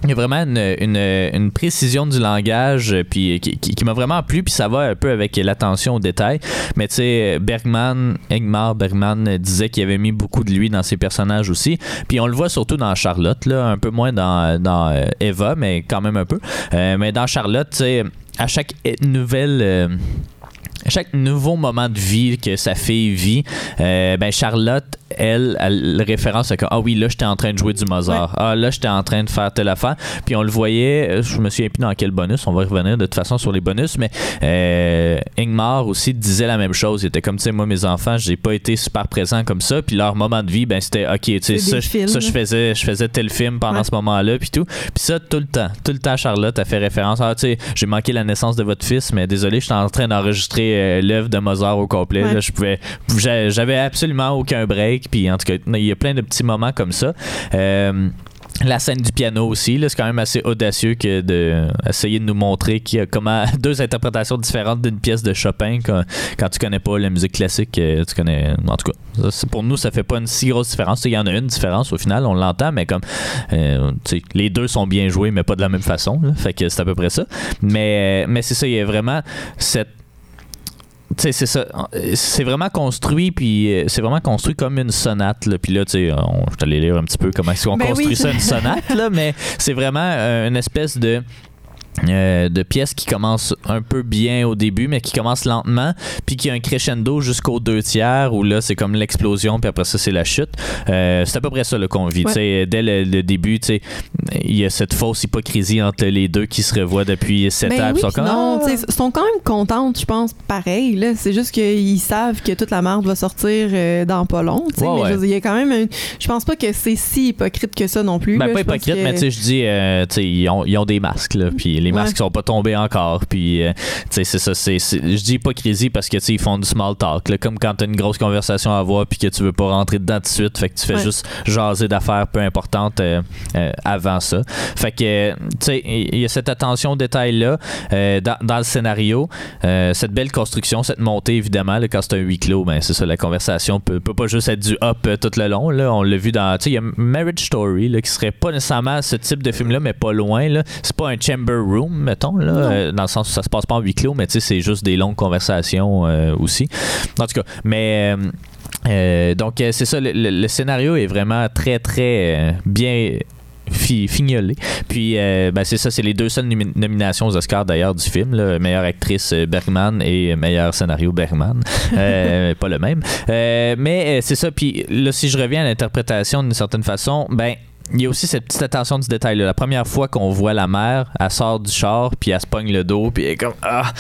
il y a vraiment une, précision du langage euh, puis qui, m'a vraiment plu puis ça va un peu avec l'attention aux détails. Mais tu sais Bergman Ingmar Bergman disait qu'il avait mis beaucoup de lui dans ses personnages aussi. Puis on le voit surtout dans Charlotte là un peu moins dans, dans euh, Eva mais quand même un peu. Euh, mais dans Charlotte tu sais à chaque nouvelle chaque nouveau moment de vie que sa fille vit, ben Charlotte elle, elle référence à que ah oui là j'étais en train de jouer du Mozart. Ah là j'étais en train de faire telle affaire puis on le voyait euh, je me souviens plus dans quel bonus on va revenir de toute façon sur les bonus mais euh, Ingmar aussi disait la même chose. Il était comme tu sais moi mes enfants j'ai pas été super présent comme ça puis leur moment de vie ben c'était ok tu sais ça, je faisais je faisais tel film pendant ce moment là puis tout puis ça tout le temps tout le temps Charlotte a fait référence ah tu sais j'ai manqué la naissance de votre fils mais désolé j'étais en train d'enregistrer euh, l'œuvre de Mozart au complet je pouvais j'avais absolument aucun break puis en tout cas, il y a plein de petits moments comme ça. Euh, la scène du piano aussi, c'est quand même assez audacieux que d'essayer de, nous montrer qu'il y a comment (laughs) deux interprétations différentes d'une pièce de Chopin quand, quand, tu connais pas la musique classique, euh, tu connais. En tout cas, pour nous, ça fait pas une si grosse différence. Il y en a une différence au final, on l'entend, mais comme euh, les deux sont bien joués, mais pas de la même façon. fait que c'est à peu près ça. Mais, mais c'est ça, il y a vraiment cette c'est ça. C'est vraiment construit, puis euh, c'est vraiment construit comme une sonate. Là. Puis là, tu sais, je t'allais lire un petit peu comment est-ce qu'on ben construit ça, une (laughs) sonate, là, mais c'est vraiment euh, une espèce de euh, de pièces qui commencent un peu bien au début, mais qui commencent lentement, puis qui a un crescendo jusqu'au deux tiers, où là, c'est comme l'explosion, puis après ça, c'est la chute. Euh, c'est à peu près ça le qu'on vit. Dès le, début, il y a cette fausse hypocrisie entre les deux qui se revoient depuis sept ben ans. Oui, sont, non, ah! sont quand même contentes, je pense, pareil. Là. C'est juste qu'ils savent que toute la merde va sortir euh, dans pas long. mais il y a quand même Je pense pas que c'est si hypocrite que ça non plus. Ben, pas hypocrite, mais je dis, ils ont, ils, ont, des masques, là, puis les masques sont pas tombés encore. Puis, euh, c'est ça. C'est, je dis hypocrisie parce que, ils font du small talk. comme quand t'as une grosse conversation à avoir puis que tu veux pas rentrer dedans tout de suite. Fait que tu fais juste jaser d'affaires peu importantes euh, euh, avant ça. Fait que, tu sais, il y a cette attention au détail-là dans, le scénario. cette belle construction, cette montée, évidemment, là, quand c'est un huis clos, ben, c'est ça, la conversation peut, peut pas juste être du hop tout le long. Là. On l'a vu dans, tu sais, il y a Marriage Story, là, qui serait pas nécessairement ce type de film-là, mais pas loin. Là. C'est pas un chamber room, mettons, là, euh, dans le sens où ça se passe pas en huis clos, mais tu sais, c'est juste des longues conversations euh, aussi. En tout cas, mais. Euh, donc, c'est ça, le, scénario est vraiment très, très bien fignolé. Puis, ben, c'est ça, c'est les deux seules nominations aux Oscars d'ailleurs du film, là, meilleure actrice Bergman et meilleur scénario Bergman. (laughs) pas le même. mais c'est ça, puis là, si je reviens à l'interprétation d'une certaine façon, ben, il y a aussi cette petite attention du détail. -là. La première fois qu'on voit la mère, elle sort du char, puis elle se pogne le dos, puis elle est comme ah,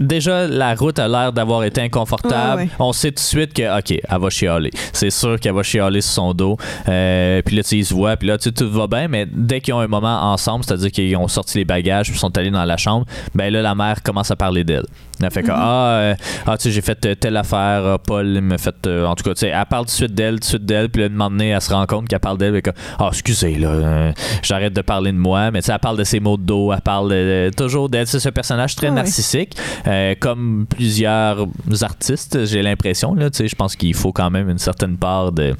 déjà la route a l'air d'avoir été inconfortable. On sait tout de suite que ok, elle va chialer. C'est sûr qu'elle va chialer sur son dos. Euh, puis là, tu ils se voient, puis là, tu tout va bien, mais dès qu'ils ont un moment ensemble, c'est-à-dire qu'ils ont sorti les bagages, puis sont allés dans la chambre, ben là, la mère commence à parler d'elle. Elle fait que, mhm. ah, euh, ah, tu sais, j'ai fait euh, telle affaire, ah, Paul m'a fait. en tout cas, tu sais, elle parle tout de suite d'elle, tout de suite d'elle, puis là, un moment donné, elle se rend compte qu'elle parle d'elle, et que, ah, excusez, là, j'arrête de parler de moi, mais tu sais, elle parle de ses mots de dos, elle parle toujours d'elle. C'est ce personnage très ah narcissique, comme plusieurs artistes, j'ai l'impression, là, tu sais, je pense qu'il faut quand même une certaine part de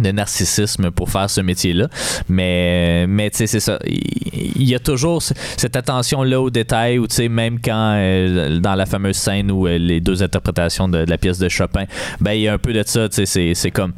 de narcissisme pour faire ce métier-là. Mais, mais tu sais, c'est ça. Il y a toujours cette attention-là aux détails où, tu sais, même quand, euh, dans la fameuse scène où euh, les deux interprétations de, la pièce de Chopin, ben, il y a un peu de ça, tu sais, c'est comme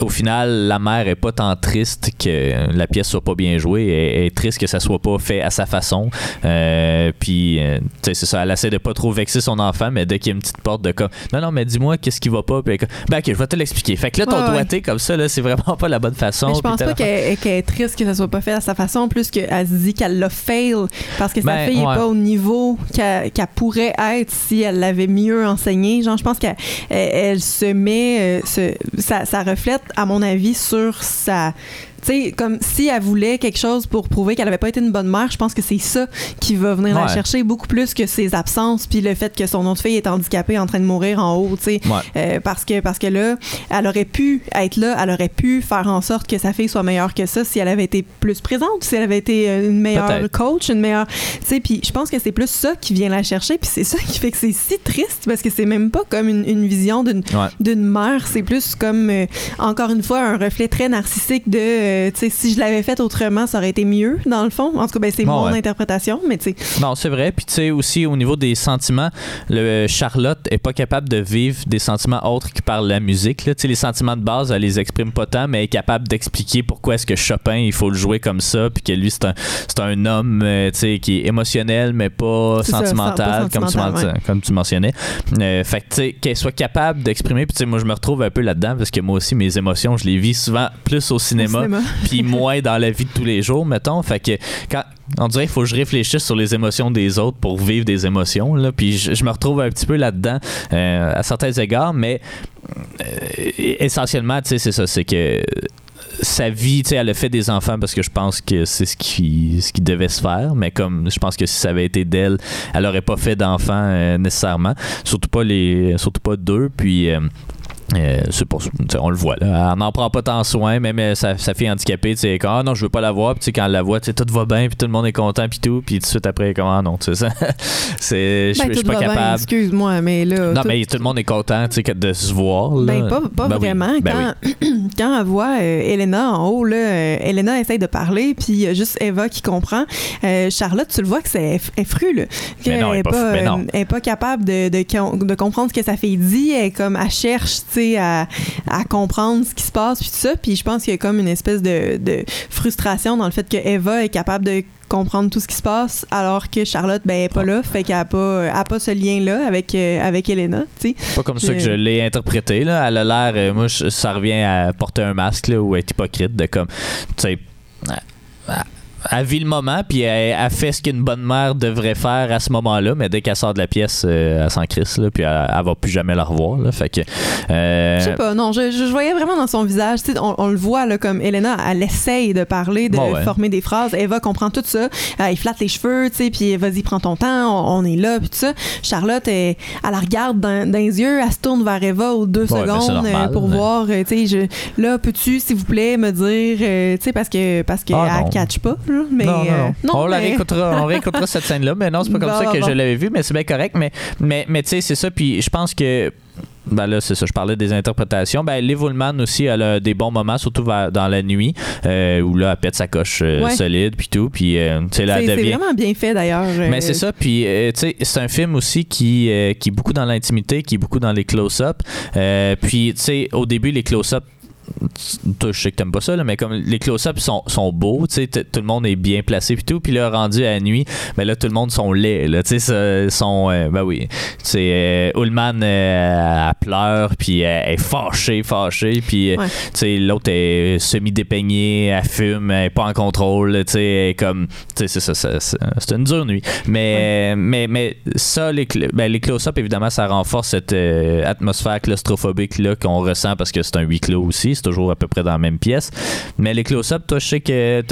au final, la mère est pas tant triste que la pièce soit pas bien jouée. Elle, est triste que ça soit pas fait à sa façon. Euh, puis, euh, tu sais, c'est ça. Elle essaie de pas trop vexer son enfant, mais dès qu'il y a une petite porte de comme, non, non, mais dis-moi qu'est-ce qui va pas? Puis, ben, ok, je vais te l'expliquer. Fait que là, ton doigté comme ça, là, c'est vraiment pas la bonne façon. je pense pas qu'elle est triste que ça soit pas fait à sa façon, plus qu'elle se dit qu'elle l'a fail parce que sa ben, fille est pas au niveau qu'elle pourrait être si elle l'avait mieux enseigné. Genre, je pense qu'elle elle, se met, euh, ça, ça reflète à mon avis, sur sa tu sais, comme si elle voulait quelque chose pour prouver qu'elle avait pas été une bonne mère, je pense que c'est ça qui va venir la chercher beaucoup plus que ses absences, puis le fait que son autre fille est handicapée en train de mourir en haut, tu sais. Euh, parce, que, parce que là, elle aurait pu être là, elle aurait pu faire en sorte que sa fille soit meilleure que ça si elle avait été plus présente, si elle avait été euh, une meilleure coach, une meilleure. Tu sais, puis je pense que c'est plus ça qui vient la chercher, puis c'est ça qui fait que c'est si triste parce que c'est même pas comme une, une vision d'une d'une mère, c'est plus comme, euh, encore une fois, un reflet très narcissique de euh, si je l'avais fait autrement, ça aurait été mieux, dans le fond. En tout cas, ben, c'est mon interprétation, mais tu sais. Non, c'est vrai. Puis, tu sais, aussi, au niveau des sentiments, le Charlotte est pas capable de vivre des sentiments autres que par la musique. Là. Les sentiments de base, elle les exprime pas tant, mais elle est capable d'expliquer pourquoi est-ce que Chopin, il faut le jouer comme ça, puis que lui, c'est un, un homme euh, sais qui est émotionnel, mais pas sentimental, comme, tu comme, tu mentionnais. Euh, fait que, tu sais, qu'elle soit capable d'exprimer, puis, tu sais, moi, je me retrouve un peu là-dedans, parce que moi aussi, mes émotions, je les vis souvent plus au cinéma (laughs) puis moins dans la vie de tous les jours, mettons. Fait que quand on dirait qu'il faut que je réfléchisse sur les émotions des autres pour vivre des émotions. Là. Puis je, me retrouve un petit peu là-dedans euh, à certains égards, mais euh, essentiellement, tu sais, c'est ça, c'est que sa vie, tu sais, elle a fait des enfants parce que je pense que c'est ce qui, ce qui devait se faire, mais comme je pense que si ça avait été d'elle, elle aurait pas fait d'enfants euh, nécessairement, surtout pas les, surtout pas deux, puis pour, on le voit là. Elle n'en prend pas tant soin, même euh, sa, fille handicapée, tu sais, quand ah non, je veux pas la voir, puis quand elle la voit, tu tout va bien, puis tout le monde est content, puis tout, puis tout de suite après, comment ah non, tu sais, (laughs) c'est, je ben, suis pas capable. Excuse-moi, mais là. Non, mais tout le monde est content, tu sais, de se voir. Là. Ben, pas, pas ben vraiment. Ben quand, (clears throat) quand elle voit euh, Elena en haut, là, Elena essaye de parler, puis il y a juste Eva qui comprend. Charlotte, tu le vois que c'est effru, là. Mais non, elle est pas, capable de, de, de, comprendre ce que sa fille dit. Elle, comme, elle cherche, tu sais, à, comprendre ce qui se passe, puis tout ça. Puis je pense qu'il y a comme une espèce de, frustration dans le fait que Eva est capable de comprendre tout ce qui se passe alors que Charlotte ben est pas là fait qu'elle a pas a pas ce lien là avec euh, avec Elena tu pas comme ça que je l'ai interprété là elle a l'air euh, moi ça revient à porter un masque là, ou être hypocrite de comme tu sais elle vit le moment, puis elle, fait ce qu'une bonne mère devrait faire à ce moment-là, mais dès qu'elle sort de la pièce, euh, elle s'en crisse, là, puis elle, elle, va plus jamais la revoir. Là, fait que, euh, Je sais pas, non, je, je, voyais vraiment dans son visage, on, on, le voit là, comme Elena, elle essaye de parler, de former des phrases. Eva comprend tout ça. Euh, il flatte les cheveux, puis vas-y, prends ton temps, on, est là, puis tout ça. Charlotte, elle, elle la regarde dans, les yeux, elle se tourne vers Eva aux deux secondes pour voir, tu sais, là, peux-tu, s'il vous plaît, me dire, tu sais, parce que parce qu'elle ah, catch pas. Mais, non, euh, on la réécoutera, on réécoutera cette scène-là. Mais non, c'est pas comme (laughs) ça que je l'avais vu, mais c'est bien correct. Mais, mais, mais tu sais, c'est ça. Puis je pense que ben là, c'est ça, je parlais des interprétations. Ben, Liv aussi, elle a des bons moments, surtout dans la nuit, euh, où là, elle pète sa coche euh, solide, puis tout. Puis, c'est vraiment bien fait, d'ailleurs. Mais c'est ça, puis, tu sais, c'est un film aussi qui, qui est beaucoup dans l'intimité, qui est beaucoup dans les close-up. puis, tu sais, au début, les close-up, je sais que t'aimes pas ça, là, mais comme les close-ups sont, sont beaux, tu sais, tout le monde est bien placé puis tout, puis là, rendu à la nuit, ben là, tout le monde sont laids, là, tu sais, sont, euh, ben oui, c'est euh, Ullman, euh, elle pleure, puis elle est fâchée, fâchée, puis, tu sais, l'autre est semi-dépeignée, elle fume, elle est pas en contrôle, tu sais, comme, tu sais, c'est ça, c'est une dure nuit. Mais, mais, mais ça, les, ben, les close-ups, évidemment, ça renforce cette atmosphère claustrophobique, là, qu'on ressent parce que c'est un huis clos aussi, c'est toujours à peu près dans la même pièce. Mais les close-up, toi, je sais que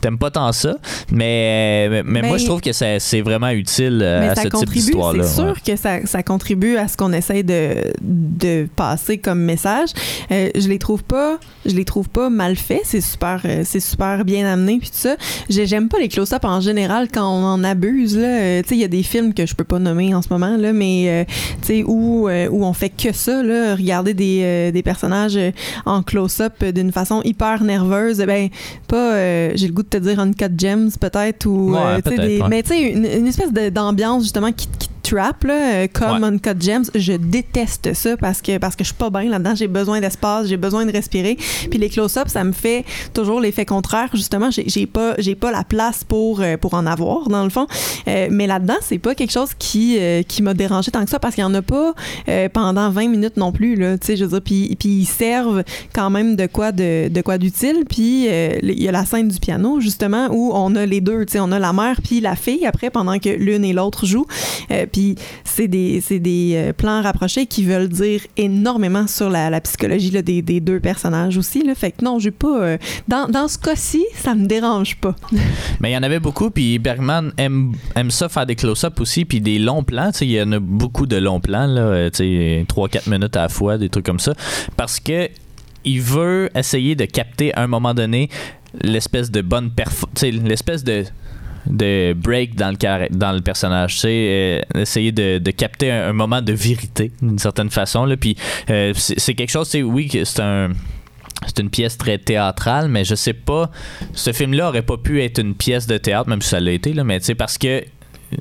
t'aimes pas tant ça, mais, mais, moi, je trouve que c'est vraiment utile euh, à ce type d'histoire-là. C'est sûr que ça, ça, contribue à ce qu'on essaye de, de, passer comme message. Euh, je les trouve pas, je les trouve pas mal faits. C'est super, euh, c'est super bien amené puis tout ça. J'aime pas les close-up en général quand on en abuse là. tu sais, il y a des films que je peux pas nommer en ce moment là, mais tu sais où où on fait que ça là, regarder des, des personnages en close-up d'une façon hyper nerveuse, ben pas, euh, j'ai le goût de te dire Uncut Gems peut-être ou euh, des, mais tu sais une, une, espèce d'ambiance justement qui, qui trap là, euh, comme Uncut Gems, je déteste ça parce que parce que je suis pas bien là-dedans, j'ai besoin d'espace, j'ai besoin de respirer. Puis les close-up, ça me fait toujours l'effet contraire justement, j'ai pas j'ai pas la place pour pour en avoir dans le fond. mais là-dedans, c'est pas quelque chose qui qui m'a dérangé tant que ça parce qu'il y en a pas pendant 20 minutes non plus là, tu sais je veux dire puis puis ils servent quand même de quoi de, de quoi d'utile. Puis euh, il y a la scène du piano justement où on a les deux, tu sais, on a la mère puis la fille après pendant que l'une et l'autre jouent. Euh, puis C'est des, des euh, plans rapprochés qui veulent dire énormément sur la, psychologie des, deux personnages aussi. Là. Fait que non, j'ai pas. Euh, dans, dans, ce cas-ci, ça me dérange pas. (laughs) Mais il y en avait beaucoup, puis Bergman aime, aime ça faire des close-ups aussi, puis des longs plans. Il y en a beaucoup de longs plans, là, 3-4 minutes à la fois, des trucs comme ça. Parce que il veut essayer de capter à un moment donné l'espèce de bonne l'espèce de de break dans le, dans le personnage, sais, euh, essayer de, de, capter un, moment de vérité d'une certaine façon. Là. Puis euh, c'est quelque chose, c'est oui, c'est un c'est une pièce très théâtrale, mais je sais pas. Ce film-là aurait pas pu être une pièce de théâtre, même si ça l'a été, là, mais tu sais, parce que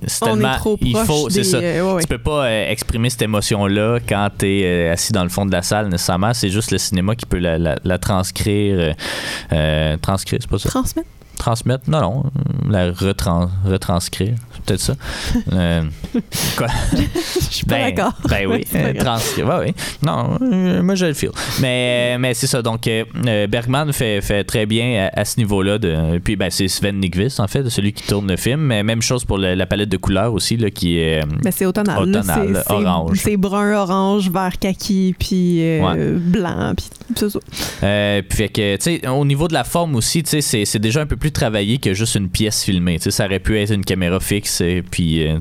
c'est tellement. il faut, c'est ça. Euh, tu peux pas exprimer cette émotion-là quand tu es assis dans le fond de la salle nécessairement. C'est juste le cinéma qui peut la, la, transcrire. transcrire, c'est pas ça? Transmettre transmettre, non, non, la retranscrire, c'est peut-être ça. (laughs) Euh, quoi? je suis pas ben, d'accord. Ben oui, (laughs) euh, transcrire, oui. Non, euh, moi je le feel. Mais, mais c'est ça, donc Bergman fait, fait très bien à, ce niveau-là. De, puis ben, c'est Sven Nykvist, en fait, celui qui tourne le film. Mais même chose pour la palette de couleurs aussi, là, qui est ben, c'est automnal, automnal orange. C'est brun, orange, vert kaki, puis blanc, puis c'est ça. puis fait que, tu sais, au niveau de la forme aussi, tu sais, c'est déjà un peu plus travailler que juste une pièce filmée. ça aurait pu être une caméra fixe et puis, euh,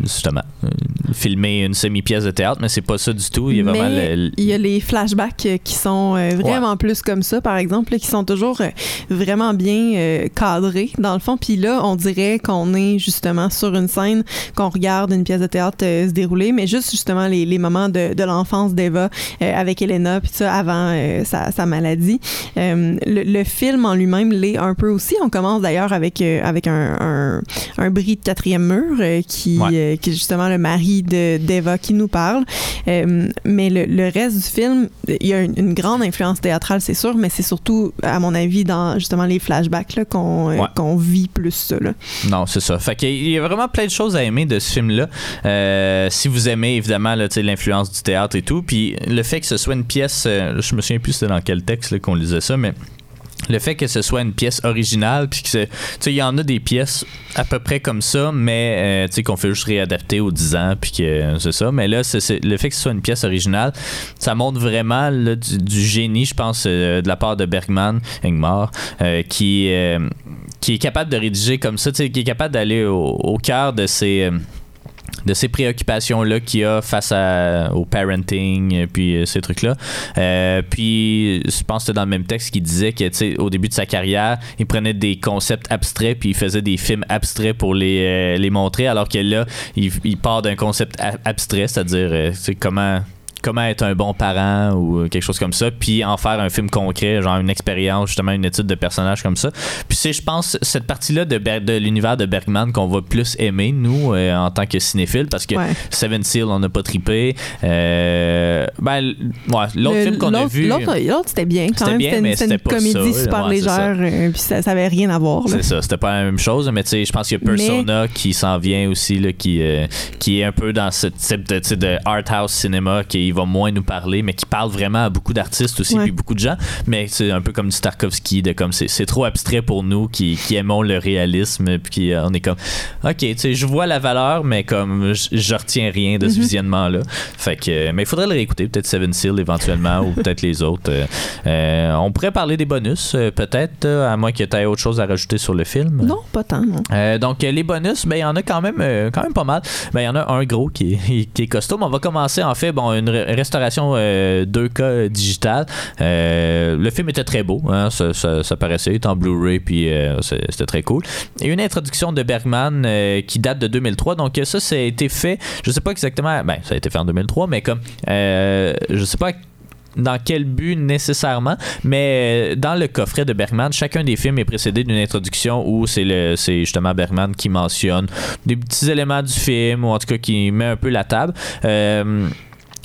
justement, euh, filmer une semi-pièce de théâtre, mais c'est pas ça du tout. Il y a vraiment Il y a les flashbacks euh, qui sont vraiment plus comme ça, par exemple, qui sont toujours vraiment bien cadrés, dans le fond. Puis là, on dirait qu'on est justement sur une scène, qu'on regarde une pièce de théâtre se dérouler, mais juste justement les, les moments de, de l'enfance d'Eva avec Elena, puis ça, avant sa, sa, maladie. Le, le, film en lui-même l'est un peu aussi on commence d'ailleurs avec, euh, avec un, un, bris de quatrième mur euh, qui, euh, qui est justement le mari d'Eva qui nous parle. mais le, reste du film, il y a une, grande influence théâtrale, c'est sûr, mais c'est surtout, à mon avis, dans justement les flashbacks qu'on vit plus ça. Non, c'est ça. Fait qu'il y a vraiment plein de choses à aimer de ce film-là. si vous aimez évidemment l'influence du théâtre et tout, puis le fait que ce soit une pièce, je me souviens plus c'était dans quel texte qu'on lisait ça, mais le fait que ce soit une pièce originale, puis que il y en a des pièces à peu près comme ça, mais euh, tu qu'on fait juste réadapter aux 10 ans, puis que c'est ça. Mais là, le fait que ce soit une pièce originale, ça montre vraiment du, génie, je pense, euh, de la part de Bergman, Ingmar, euh, qui, qui est capable de rédiger comme ça, qui est capable d'aller au, au cœur de ces de ces préoccupations-là qu'il a face au parenting, et puis euh, ces trucs-là. Euh, puis, je pense que c'était dans le même texte qu'il disait que, au début de sa carrière, il prenait des concepts abstraits, puis il faisait des films abstraits pour les, euh, montrer, alors que là, il, il part d'un concept abstrait, c'est-à-dire, comment comment être un bon parent ou quelque chose comme ça, puis en faire un film concret, genre une expérience, justement une étude de personnage comme ça. Puis c'est, je pense, cette partie-là de, de l'univers de Bergman qu'on va plus aimer, nous, euh, en tant que cinéphile, parce que Seven Seal, on n'a pas trippé. Euh, ben, ouais, l'autre film qu'on a vu. L'autre, c'était bien, quand même. Bien, c'était une, comédie super légère, euh, puis ça, n'avait rien à voir. C'est ça, c'était pas la même chose, mais tu sais, je pense qu'il y a Persona qui s'en vient aussi, là, qui, qui est un peu dans ce type de, de art house cinéma qui va moins nous parler, mais qui parle vraiment à beaucoup d'artistes aussi, puis beaucoup de gens. Mais c'est un peu comme du Tarkovsky, de comme c'est trop abstrait pour nous qui, qui aimons le réalisme, puis euh, on est comme, ok, tu sais, je vois la valeur, mais comme je, retiens rien de ce mhm. visionnement-là. Fait que, mais il faudrait le réécouter, peut-être Seven Seal éventuellement, ou peut-être les autres. Euh, euh, on pourrait parler des bonus, peut-être, à moins que tu aies autre chose à rajouter sur le film. Non, pas tant. donc, les bonus, ben, il y en a quand même, quand même pas mal. Ben, il y en a un gros qui est, (laughs) qui est costaud, mais on va commencer en fait, bon, une restauration 2K euh, digitale. Euh, le film était très beau, hein, ça, paraissait, en Blu-ray, puis euh, c'était très cool. Et une introduction de Bergman qui date de 2003, donc ça, ça a été fait, je sais pas exactement, ben, ça a été fait en 2003, mais comme, je sais pas dans quel but nécessairement, mais dans le coffret de Bergman, chacun des films est précédé d'une introduction où c'est c'est justement Bergman qui mentionne des petits éléments du film ou en tout cas qui met un peu la table. Euh,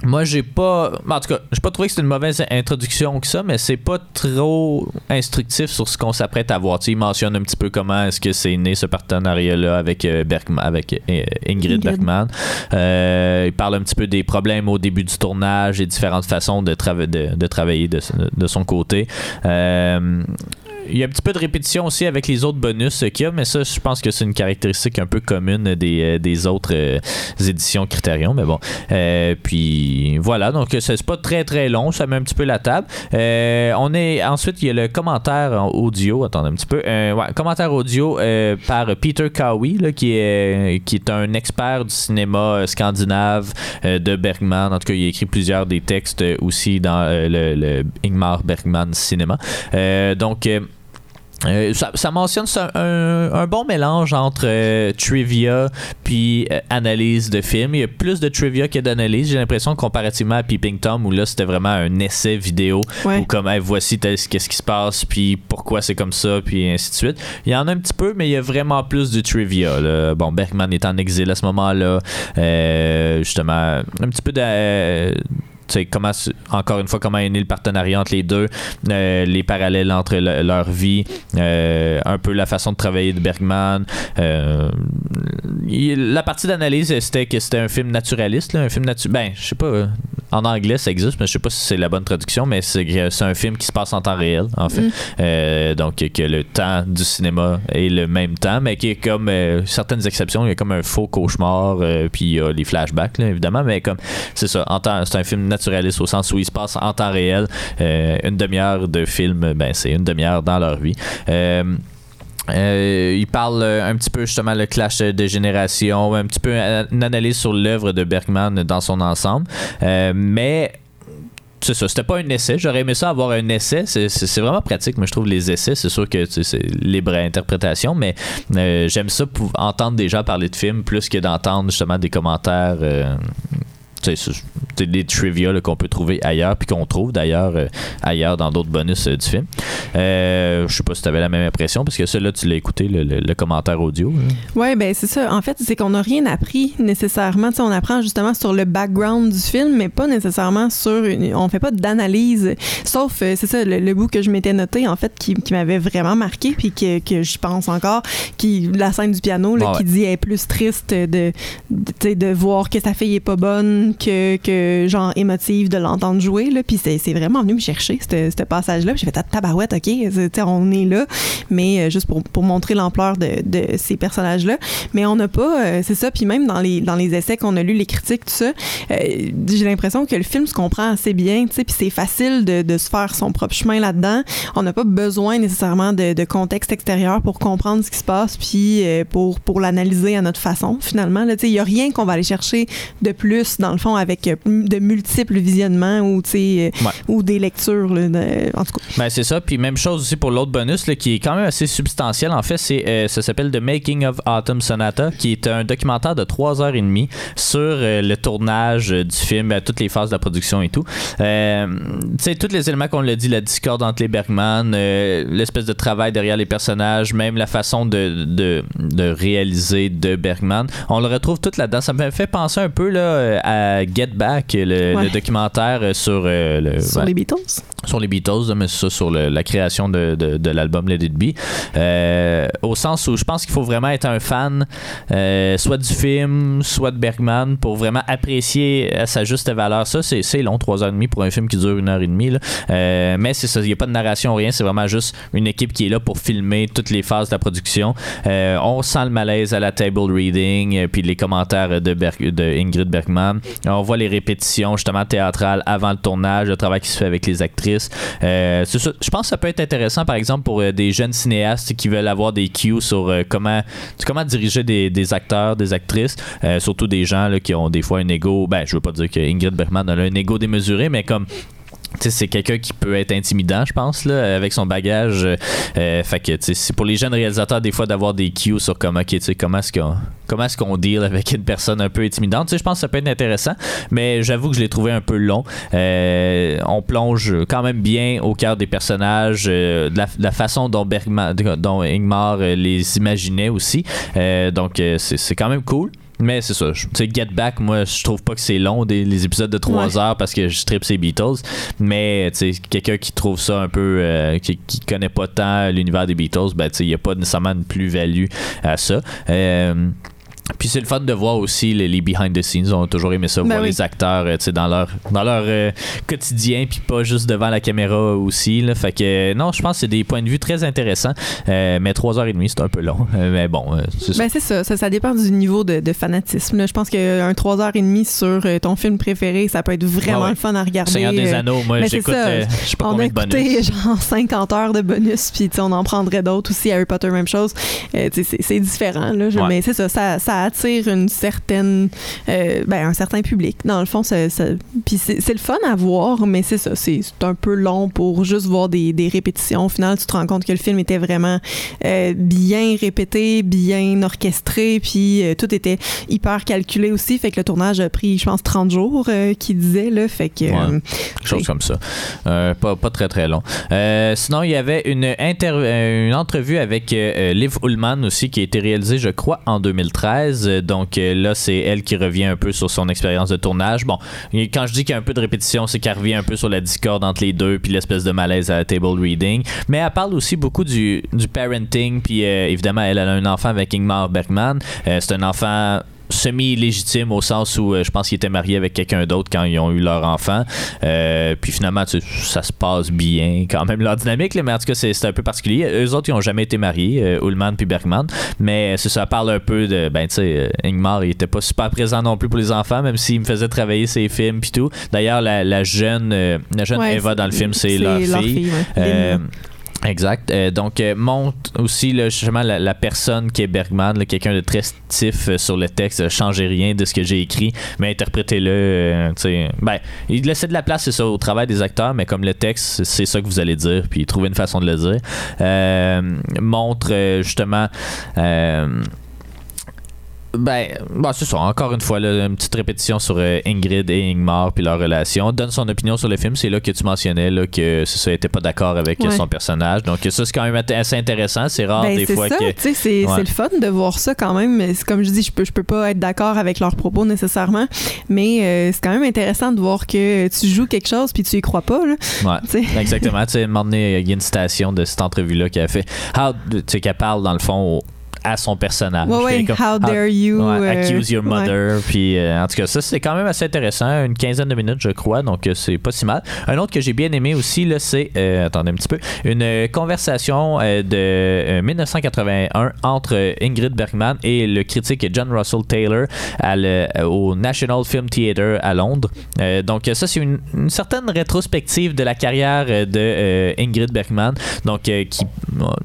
moi, j'ai pas. En tout cas, j'ai pas trouvé que c'était une mauvaise introduction que ça, mais c'est pas trop instructif sur ce qu'on s'apprête à voir. il mentionne un petit peu comment est-ce que c'est né ce partenariat-là avec, euh, Bergman, avec euh, Ingrid, Bergman. Euh, il parle un petit peu des problèmes au début du tournage et différentes façons de, de, travailler de, de, son côté il y a un petit peu de répétition aussi avec les autres bonus qu'il y a, mais ça, je pense que c'est une caractéristique un peu commune des, des autres éditions Criterion. Mais bon. puis voilà, donc c'est pas très très long, ça met un petit peu la table. on est ensuite, il y a le commentaire audio. Attendez un petit peu. ouais, commentaire audio par Peter Cowie, qui, est, qui est un expert du cinéma scandinave de Bergman. En tout cas, il a écrit plusieurs des textes aussi dans le, le Ingmar Bergman cinéma. donc, euh, ça, mentionne un, bon mélange entre euh, trivia puis euh, analyse de film. Il y a plus de trivia que d'analyse. J'ai l'impression comparativement à Peeping Tom où là c'était vraiment un essai vidéo où comme voici qu'est-ce qui se passe puis pourquoi c'est comme ça puis ainsi de suite. Il y en a un petit peu mais il y a vraiment plus de trivia. Bon Bergman est en exil à ce moment-là. justement un petit peu de comment, encore une fois, comment est né le partenariat entre les deux, euh, les parallèles entre leur vie, euh, un peu la façon de travailler de Bergman. Euh, la partie d'analyse, c'était que c'était un film naturaliste, un film naturaliste. Ben, je sais pas, en anglais ça existe, mais je sais pas si c'est la bonne traduction, mais c'est un film qui se passe en temps réel, en fait. Mm. donc, que le temps du cinéma est le même temps, mais qui est comme certaines exceptions, il y a comme un faux cauchemar, puis il y a les flashbacks, évidemment, mais comme c'est ça, c'est un film naturaliste au sens où il se passe en temps réel. Euh, une demi-heure de film, ben, c'est une demi-heure dans leur vie. Euh, euh, il parle un petit peu justement le clash de génération, un petit peu une analyse sur l'œuvre de Bergman dans son ensemble. mais c'est ça, c'était pas un essai. J'aurais aimé ça avoir un essai. C'est vraiment pratique, mais je trouve les essais, c'est sûr que c'est libre à interprétation, mais j'aime ça pour entendre des gens parler de films plus que d'entendre justement des commentaires c'est des trivia qu'on peut trouver ailleurs, puis qu'on trouve d'ailleurs euh, ailleurs dans d'autres bonus euh, du film. Euh, je sais pas si tu avais la même impression, parce que celui-là, tu l'as écouté, le, commentaire audio. Oui, ben c'est ça. En fait, c'est qu'on n'a rien appris nécessairement. on apprend justement sur le background du film, mais pas nécessairement sur. Une, on fait pas d'analyse, sauf, c'est ça, le, bout que je m'étais noté, en fait, qui, m'avait vraiment marqué, puis que, que j'y pense encore, qui la scène du piano, là, qui dit elle est plus triste de, de, de voir que sa fille est pas bonne, que, que genre émotive de l'entendre jouer. Là. Puis c'est, vraiment venu me chercher, ce passage-là. J'ai fait tabarouette, OK, on est là, mais euh, juste pour, pour montrer l'ampleur de, de ces personnages-là. Mais on n'a pas, euh, c'est ça, puis même dans les, dans les essais qu'on a lus, les critiques, tout ça, euh, j'ai l'impression que le film se comprend assez bien, tu sais, puis c'est facile de, de, se faire son propre chemin là-dedans. On n'a pas besoin nécessairement de, de, contexte extérieur pour comprendre ce qui se passe, puis pour, pour l'analyser à notre façon, finalement. Il n'y a rien qu'on va aller chercher de plus, dans le fond, avec euh, de multiples visionnements ou, euh, ou des lectures. en tout cas. Ben, c'est ça. Puis même chose aussi pour l'autre bonus qui est quand même assez substantiel. En fait, c'est euh, ça s'appelle The Making of Autumn Sonata, qui est un documentaire de 3 heures et demie sur le tournage du film, à toutes les phases de la production et tout. tu sais, tous les éléments qu'on l'a dit, la discorde entre les Bergman, l'espèce de travail derrière les personnages, même la façon de, de, de réaliser de Bergman, on le retrouve tout là-dedans. Ça me fait penser un peu là, à Get Back, le, documentaire sur, euh, le, sur les Beatles? Sur les Beatles, mais ça, sur la création de, de, l'album Let It. Euh, au sens où je pense qu'il faut vraiment être un fan, soit du film, soit de Bergman, pour vraiment apprécier à sa juste valeur. Ça, c'est long, trois heures et demie pour un film qui dure une heure et demie. mais c'est ça, il n'y a pas de narration, rien. C'est vraiment juste une équipe qui est là pour filmer toutes les phases de la production. on sent le malaise à la table reading, puis les commentaires de Ingrid Bergman on voit les répétitions justement théâtrales avant le tournage, le travail qui se fait avec les actrices. Euh, je pense que ça peut être intéressant par exemple pour euh, des jeunes cinéastes qui veulent avoir des cues sur euh, comment, comment diriger des, acteurs, des actrices, surtout des gens qui ont des fois un ego. Ben, je veux pas dire que Ingrid Bergman a un ego démesuré, mais comme c'est quelqu'un qui peut être intimidant, je pense, là, avec son bagage. Euh, fait que c'est pour les jeunes réalisateurs, des fois, d'avoir des cues sur comment, comment est-ce qu'on comment est-ce qu'on deal avec une personne un peu intimidante. je pense que ça peut être intéressant, mais j'avoue que je l'ai trouvé un peu long. Euh, on plonge quand même bien au cœur des personnages, euh, de, la, façon dont Ingmar les imaginait aussi. donc, c'est quand même cool. Mais c'est ça. Tu sais, Get Back, moi, je trouve pas que c'est long, des, les épisodes de 3 heures, parce que je strip ces Beatles. Mais, tu sais, quelqu'un qui trouve ça un peu. Euh, qui, qui, connaît pas tant l'univers des Beatles, ben, tu sais, il n'y a pas nécessairement une plus-value à ça. Euh, puis c'est le fun de voir aussi les, behind the scenes. On a toujours aimé ça, ben voir les acteurs euh, dans leur, dans leur euh, quotidien, puis pas juste devant la caméra aussi. Là. Fait que non, je pense que c'est des points de vue très intéressants. Euh, mais 3h30, c'est un peu long. mais bon, c'est ça. Ben c'est ça, ça. dépend du niveau de, fanatisme. Je pense qu'un 3h30 sur ton film préféré, ça peut être vraiment le fun à regarder. Seigneur des Anneaux, moi j'écoute, je sais pas on a écouté genre 50 heures de bonus, puis on en prendrait d'autres aussi. Harry Potter, même chose. c'est différent, là. Mais c'est ça, ça, ça attire une certaine, euh, ben, un certain public. Dans le fond, ça, puis c'est le fun à voir, mais c'est ça, c'est un peu long pour juste voir des, des, répétitions. Au final, tu te rends compte que le film était vraiment euh, bien répété, bien orchestré, puis euh, tout était hyper calculé aussi. Fait que le tournage a pris, je pense, 30 jours, qui disait, là. Fait que. Ouais, chose comme ça. pas, pas très, très long. sinon, il y avait une, une entrevue avec Liv Ullmann aussi qui a été réalisée, je crois, en 2013. Donc euh, là, c'est elle qui revient un peu sur son expérience de tournage. Bon, quand je dis qu'il y a un peu de répétition, c'est qu'elle revient un peu sur la discorde entre les deux, puis l'espèce de malaise à la table reading. Mais elle parle aussi beaucoup du, parenting, puis euh, évidemment, elle, a un enfant avec Ingmar Bergman. Euh, c'est un enfant semi-légitime au sens où euh, je pense qu'ils étaient mariés avec quelqu'un d'autre quand ils ont eu leur enfant. Euh, puis finalement, ça se passe bien quand même leur dynamique, mais en tout cas, c'est un peu particulier. Eux autres, ils n'ont jamais été mariés, euh, Ullman puis Bergman, mais ça parle un peu de, ben tu sais, Ingmar, il était pas super présent non plus pour les enfants, même s'il me faisait travailler ses films puis tout. D'ailleurs, la, jeune, la jeune Eva dans le film, c'est leur, fille. Exact. Euh, donc, euh, montre aussi là, justement la, personne qui est Bergman, quelqu'un de très stiff euh, sur le texte, changez rien de ce que j'ai écrit, mais interprétez-le. ben, il laissait de la place, c'est ça, au travail des acteurs, mais comme le texte, c'est ça que vous allez dire, puis trouver une façon de le dire. montre justement ben, bah, c'est ça. Encore une fois, une petite répétition sur euh, Ingrid et Ingmar puis leur relation. Donne son opinion sur le film. C'est là que tu mentionnais là, que ça n'était pas d'accord avec son personnage. Donc, ça, c'est quand même assez intéressant. C'est rare ben, des fois ça, que. C'est le fun de voir ça quand même. Mais comme je dis, je peux, je peux pas être d'accord avec leurs propos nécessairement. Mais euh, c'est quand même intéressant de voir que tu joues quelque chose puis tu y crois pas. Là. Ouais. Exactement. tu sais, il y a une citation de cette entrevue-là qui a fait. Tu sais, qu'elle parle dans le fond à son personnage. how dare you euh, accuse your mother. Puis euh, en tout cas, ça c'est quand même assez intéressant, une quinzaine de minutes je crois, donc euh, c'est pas si mal. Un autre que j'ai bien aimé aussi là, c'est attendez un petit peu, une conversation de 1981 entre Ingrid Bergman et le critique John Russell Taylor au National Film Theatre à Londres. donc ça c'est une, certaine rétrospective de la carrière de Ingrid Bergman, donc qui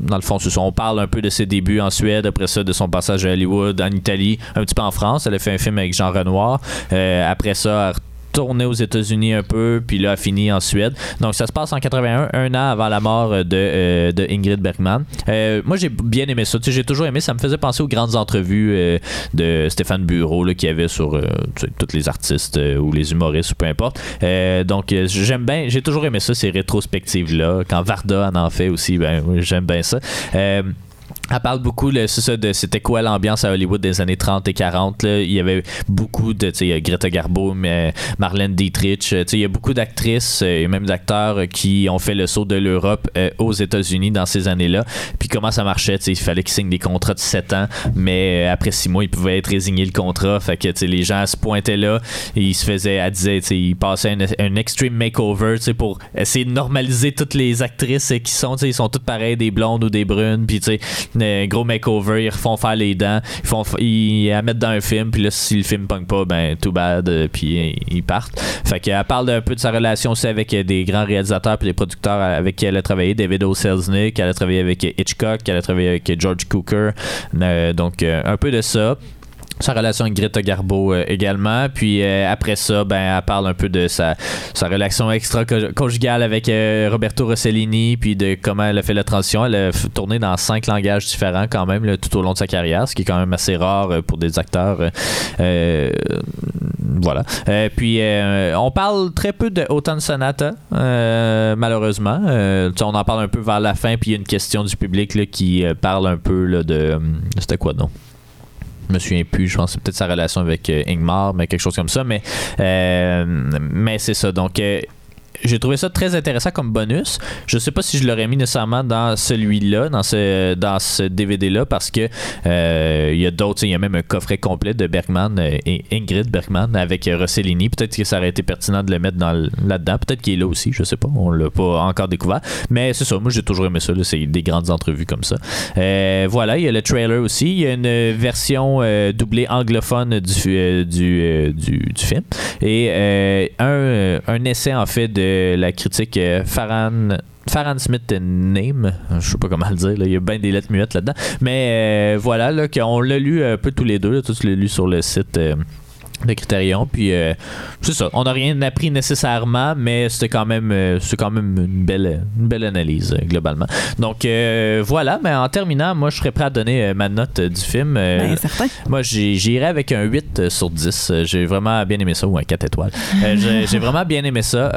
dans le fond on parle un peu de ses débuts en Suède après ça de son passage à Hollywood, en Italie, un petit peu en France. Elle a fait un film avec Jean Renoir. Euh, après ça, tourné aux États-Unis un peu, puis là, a fini en Suède. Donc, ça se passe en 81, un an avant la mort de, euh, de Ingrid Bergman. Euh, moi, j'ai bien aimé ça. J'ai toujours aimé. Ça me faisait penser aux grandes entrevues euh, de Stéphane Bureau qu'il avait sur tous les artistes ou les humoristes ou peu importe. donc, j'aime bien. J'ai toujours aimé ça, ces rétrospectives-là. Quand Varda en en fait aussi, ben, j'aime bien ça. Elle parle beaucoup de c'était quoi l'ambiance à Hollywood des années 30 et 40. Là. Il y avait beaucoup de Greta Garbo, mais Marlène Dietrich. Il y a beaucoup d'actrices euh, et même d'acteurs qui ont fait le saut de l'Europe euh, aux États-Unis dans ces années-là. Puis comment ça marchait, il fallait qu'ils signent des contrats de 7 ans, mais euh, après 6 mois, ils pouvaient être résignés le contrat. Fait que les gens se pointaient là, ils se faisaient, elle disait, ils passaient un, extreme makeover pour essayer de normaliser toutes les actrices qui sont, ils sont toutes pareilles, des blondes ou des brunes. Puis un gros makeover, ils refont faire les dents, ils font ils la mettent dans un film, puis là si le film pogne pas, ben too bad, euh, puis ils partent. Fait qu'elle parle un peu de sa relation aussi avec euh, des grands réalisateurs puis des producteurs avec qui elle a travaillé, David O. Selznick, elle a travaillé avec Hitchcock, elle a travaillé avec George Cooker, euh, donc un peu de ça sa relation avec Greta Garbo euh, également. Puis euh, après ça, ben, elle parle un peu de sa, sa relation extra-conjugale avec euh, Roberto Rossellini, puis de comment elle a fait la transition. Elle a tourné dans cinq langages différents quand même tout au long de sa carrière, ce qui est quand même assez rare pour des acteurs. voilà. puis on parle très peu de Autumn Sonata, malheureusement. on en parle un peu vers la fin, puis il y a une question du public là, qui parle un peu là, de... C'était quoi, non? Je me souviens plus, je pense que c'est peut-être sa relation avec euh, Ingmar, mais quelque chose comme ça. Mais, euh, mais c'est ça. Donc, euh, j'ai trouvé ça très intéressant comme bonus. Je sais pas si je l'aurais mis nécessairement dans celui-là, dans ce, dans ce DVD-là, parce que euh, il y a d'autres, il y a même un coffret complet de Bergman euh, et Ingrid Bergman avec Rossellini. Peut-être que ça aurait été pertinent de le mettre dans, là-dedans. Peut-être qu'il est là aussi, je sais pas. On l'a pas encore découvert. Mais c'est ça, moi j'ai toujours aimé ça. C'est des grandes entrevues comme ça. voilà, il y a le trailer aussi. Il y a une version doublée anglophone du, du, du, du, film. Et un, un essai en fait de la critique Farhan Farhan Smith Name, je sais pas comment le dire, il y a bien des lettres muettes là-dedans. Mais euh, voilà, là, on l'a lu un peu tous les deux, tous les lu sur le site euh, de Critérion. Puis euh, c'est ça. On n'a rien appris nécessairement, mais c'était quand même euh, c'est quand même une belle une belle analyse euh, globalement. Donc voilà, mais en terminant, moi je serais prêt à donner ma note du film. Ben, certain. Moi j'irais avec un 8 sur 10. J'ai vraiment bien aimé ça ou un 4 étoiles. (laughs) j'ai vraiment bien aimé ça.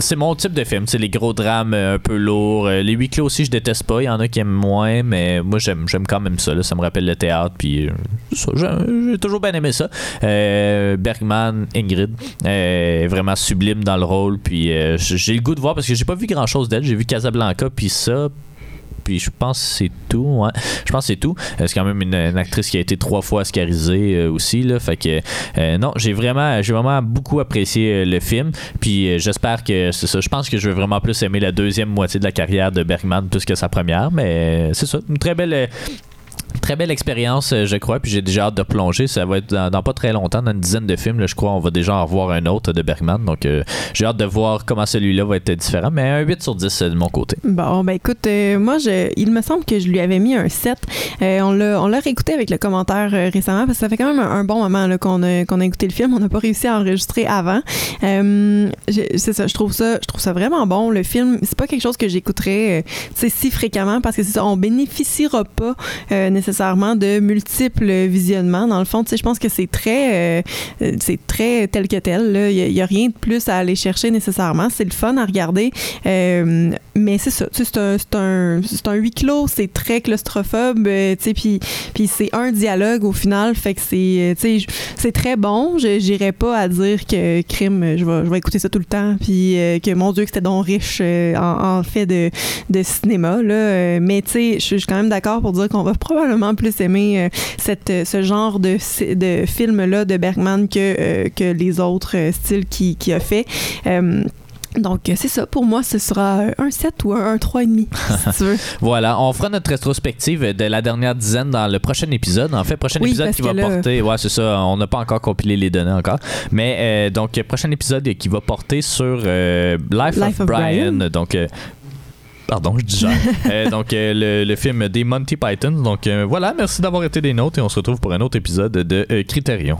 c'est mon type de film, c'est les gros drames un peu lourds. Les huis clos aussi je déteste pas, il y en a qui aiment moins, mais moi j'aime j'aime quand même ça ça me rappelle le théâtre puis j'ai toujours bien aimé ça. Euh, Bergman, Ingrid, est vraiment sublime dans le rôle. Puis euh, j'ai le goût de voir parce que j'ai pas vu grand chose d'elle. J'ai vu Casablanca, puis ça, puis je pense que c'est tout. Je pense que c'est tout. Euh, c'est quand même une, actrice qui a été trois fois oscarisée aussi. Là, fait que non, j'ai vraiment, j'ai vraiment beaucoup apprécié le film. Puis j'espère que c'est ça. Je pense que je vais vraiment plus aimer la deuxième moitié de la carrière de Bergman plus que sa première. Mais c'est ça. Une très belle Très belle expérience, euh, je crois, puis j'ai déjà hâte de plonger. Ça va être dans, pas très longtemps, dans une dizaine de films, je crois, on va déjà en voir un autre de Bergman. Donc, euh, j'ai hâte de voir comment celui-là va être différent, mais un 8 sur 10 de mon côté. Bon, ben écoute, euh, moi, il me semble que je lui avais mis un 7. on l'a réécouté avec le commentaire récemment, parce que ça fait quand même un, bon moment qu'on a, qu'on a écouté le film. On n'a pas réussi à enregistrer avant. c'est ça, je trouve ça, je trouve ça vraiment bon. Le film, c'est pas quelque chose que j'écouterais si fréquemment, parce que c'est ça, on bénéficiera pas nécessairement de multiples visionnements. Dans le fond, je pense que c'est très, euh, c'est très tel que tel. Il n'y a, rien de plus à aller chercher nécessairement. C'est le fun à regarder. Euh, mais c'est ça. C'est un, un, un huis clos. C'est très claustrophobe. Euh, puis, puis c'est un dialogue au final. Fait que c'est, c'est très bon. Je n'irai pas à dire que crime, je vais, je vais écouter ça tout le temps. Puis que mon Dieu, que c'était donc riche en, fait de, de cinéma. Là. Mais tu sais, je suis quand même d'accord pour dire qu'on va probablement plus aimé euh, cette, euh, ce genre de, de film-là de Bergman que, euh, que les autres styles qu'il qui a fait. Donc, c'est ça. Pour moi, ce sera un 7 ou un, 3,5, si tu veux. (laughs) voilà. On fera notre rétrospective de la dernière dizaine dans le prochain épisode. En fait, prochain épisode qui va porter. Ouais, c'est ça. On n'a pas encore compilé les données encore. Mais donc, prochain épisode qui va porter sur Life, of, Brian. Donc, Pardon, je dis (laughs) euh, donc, euh, le, film des Monty Python. Donc, euh, voilà, merci d'avoir été des nôtres et on se retrouve pour un autre épisode de Critérion.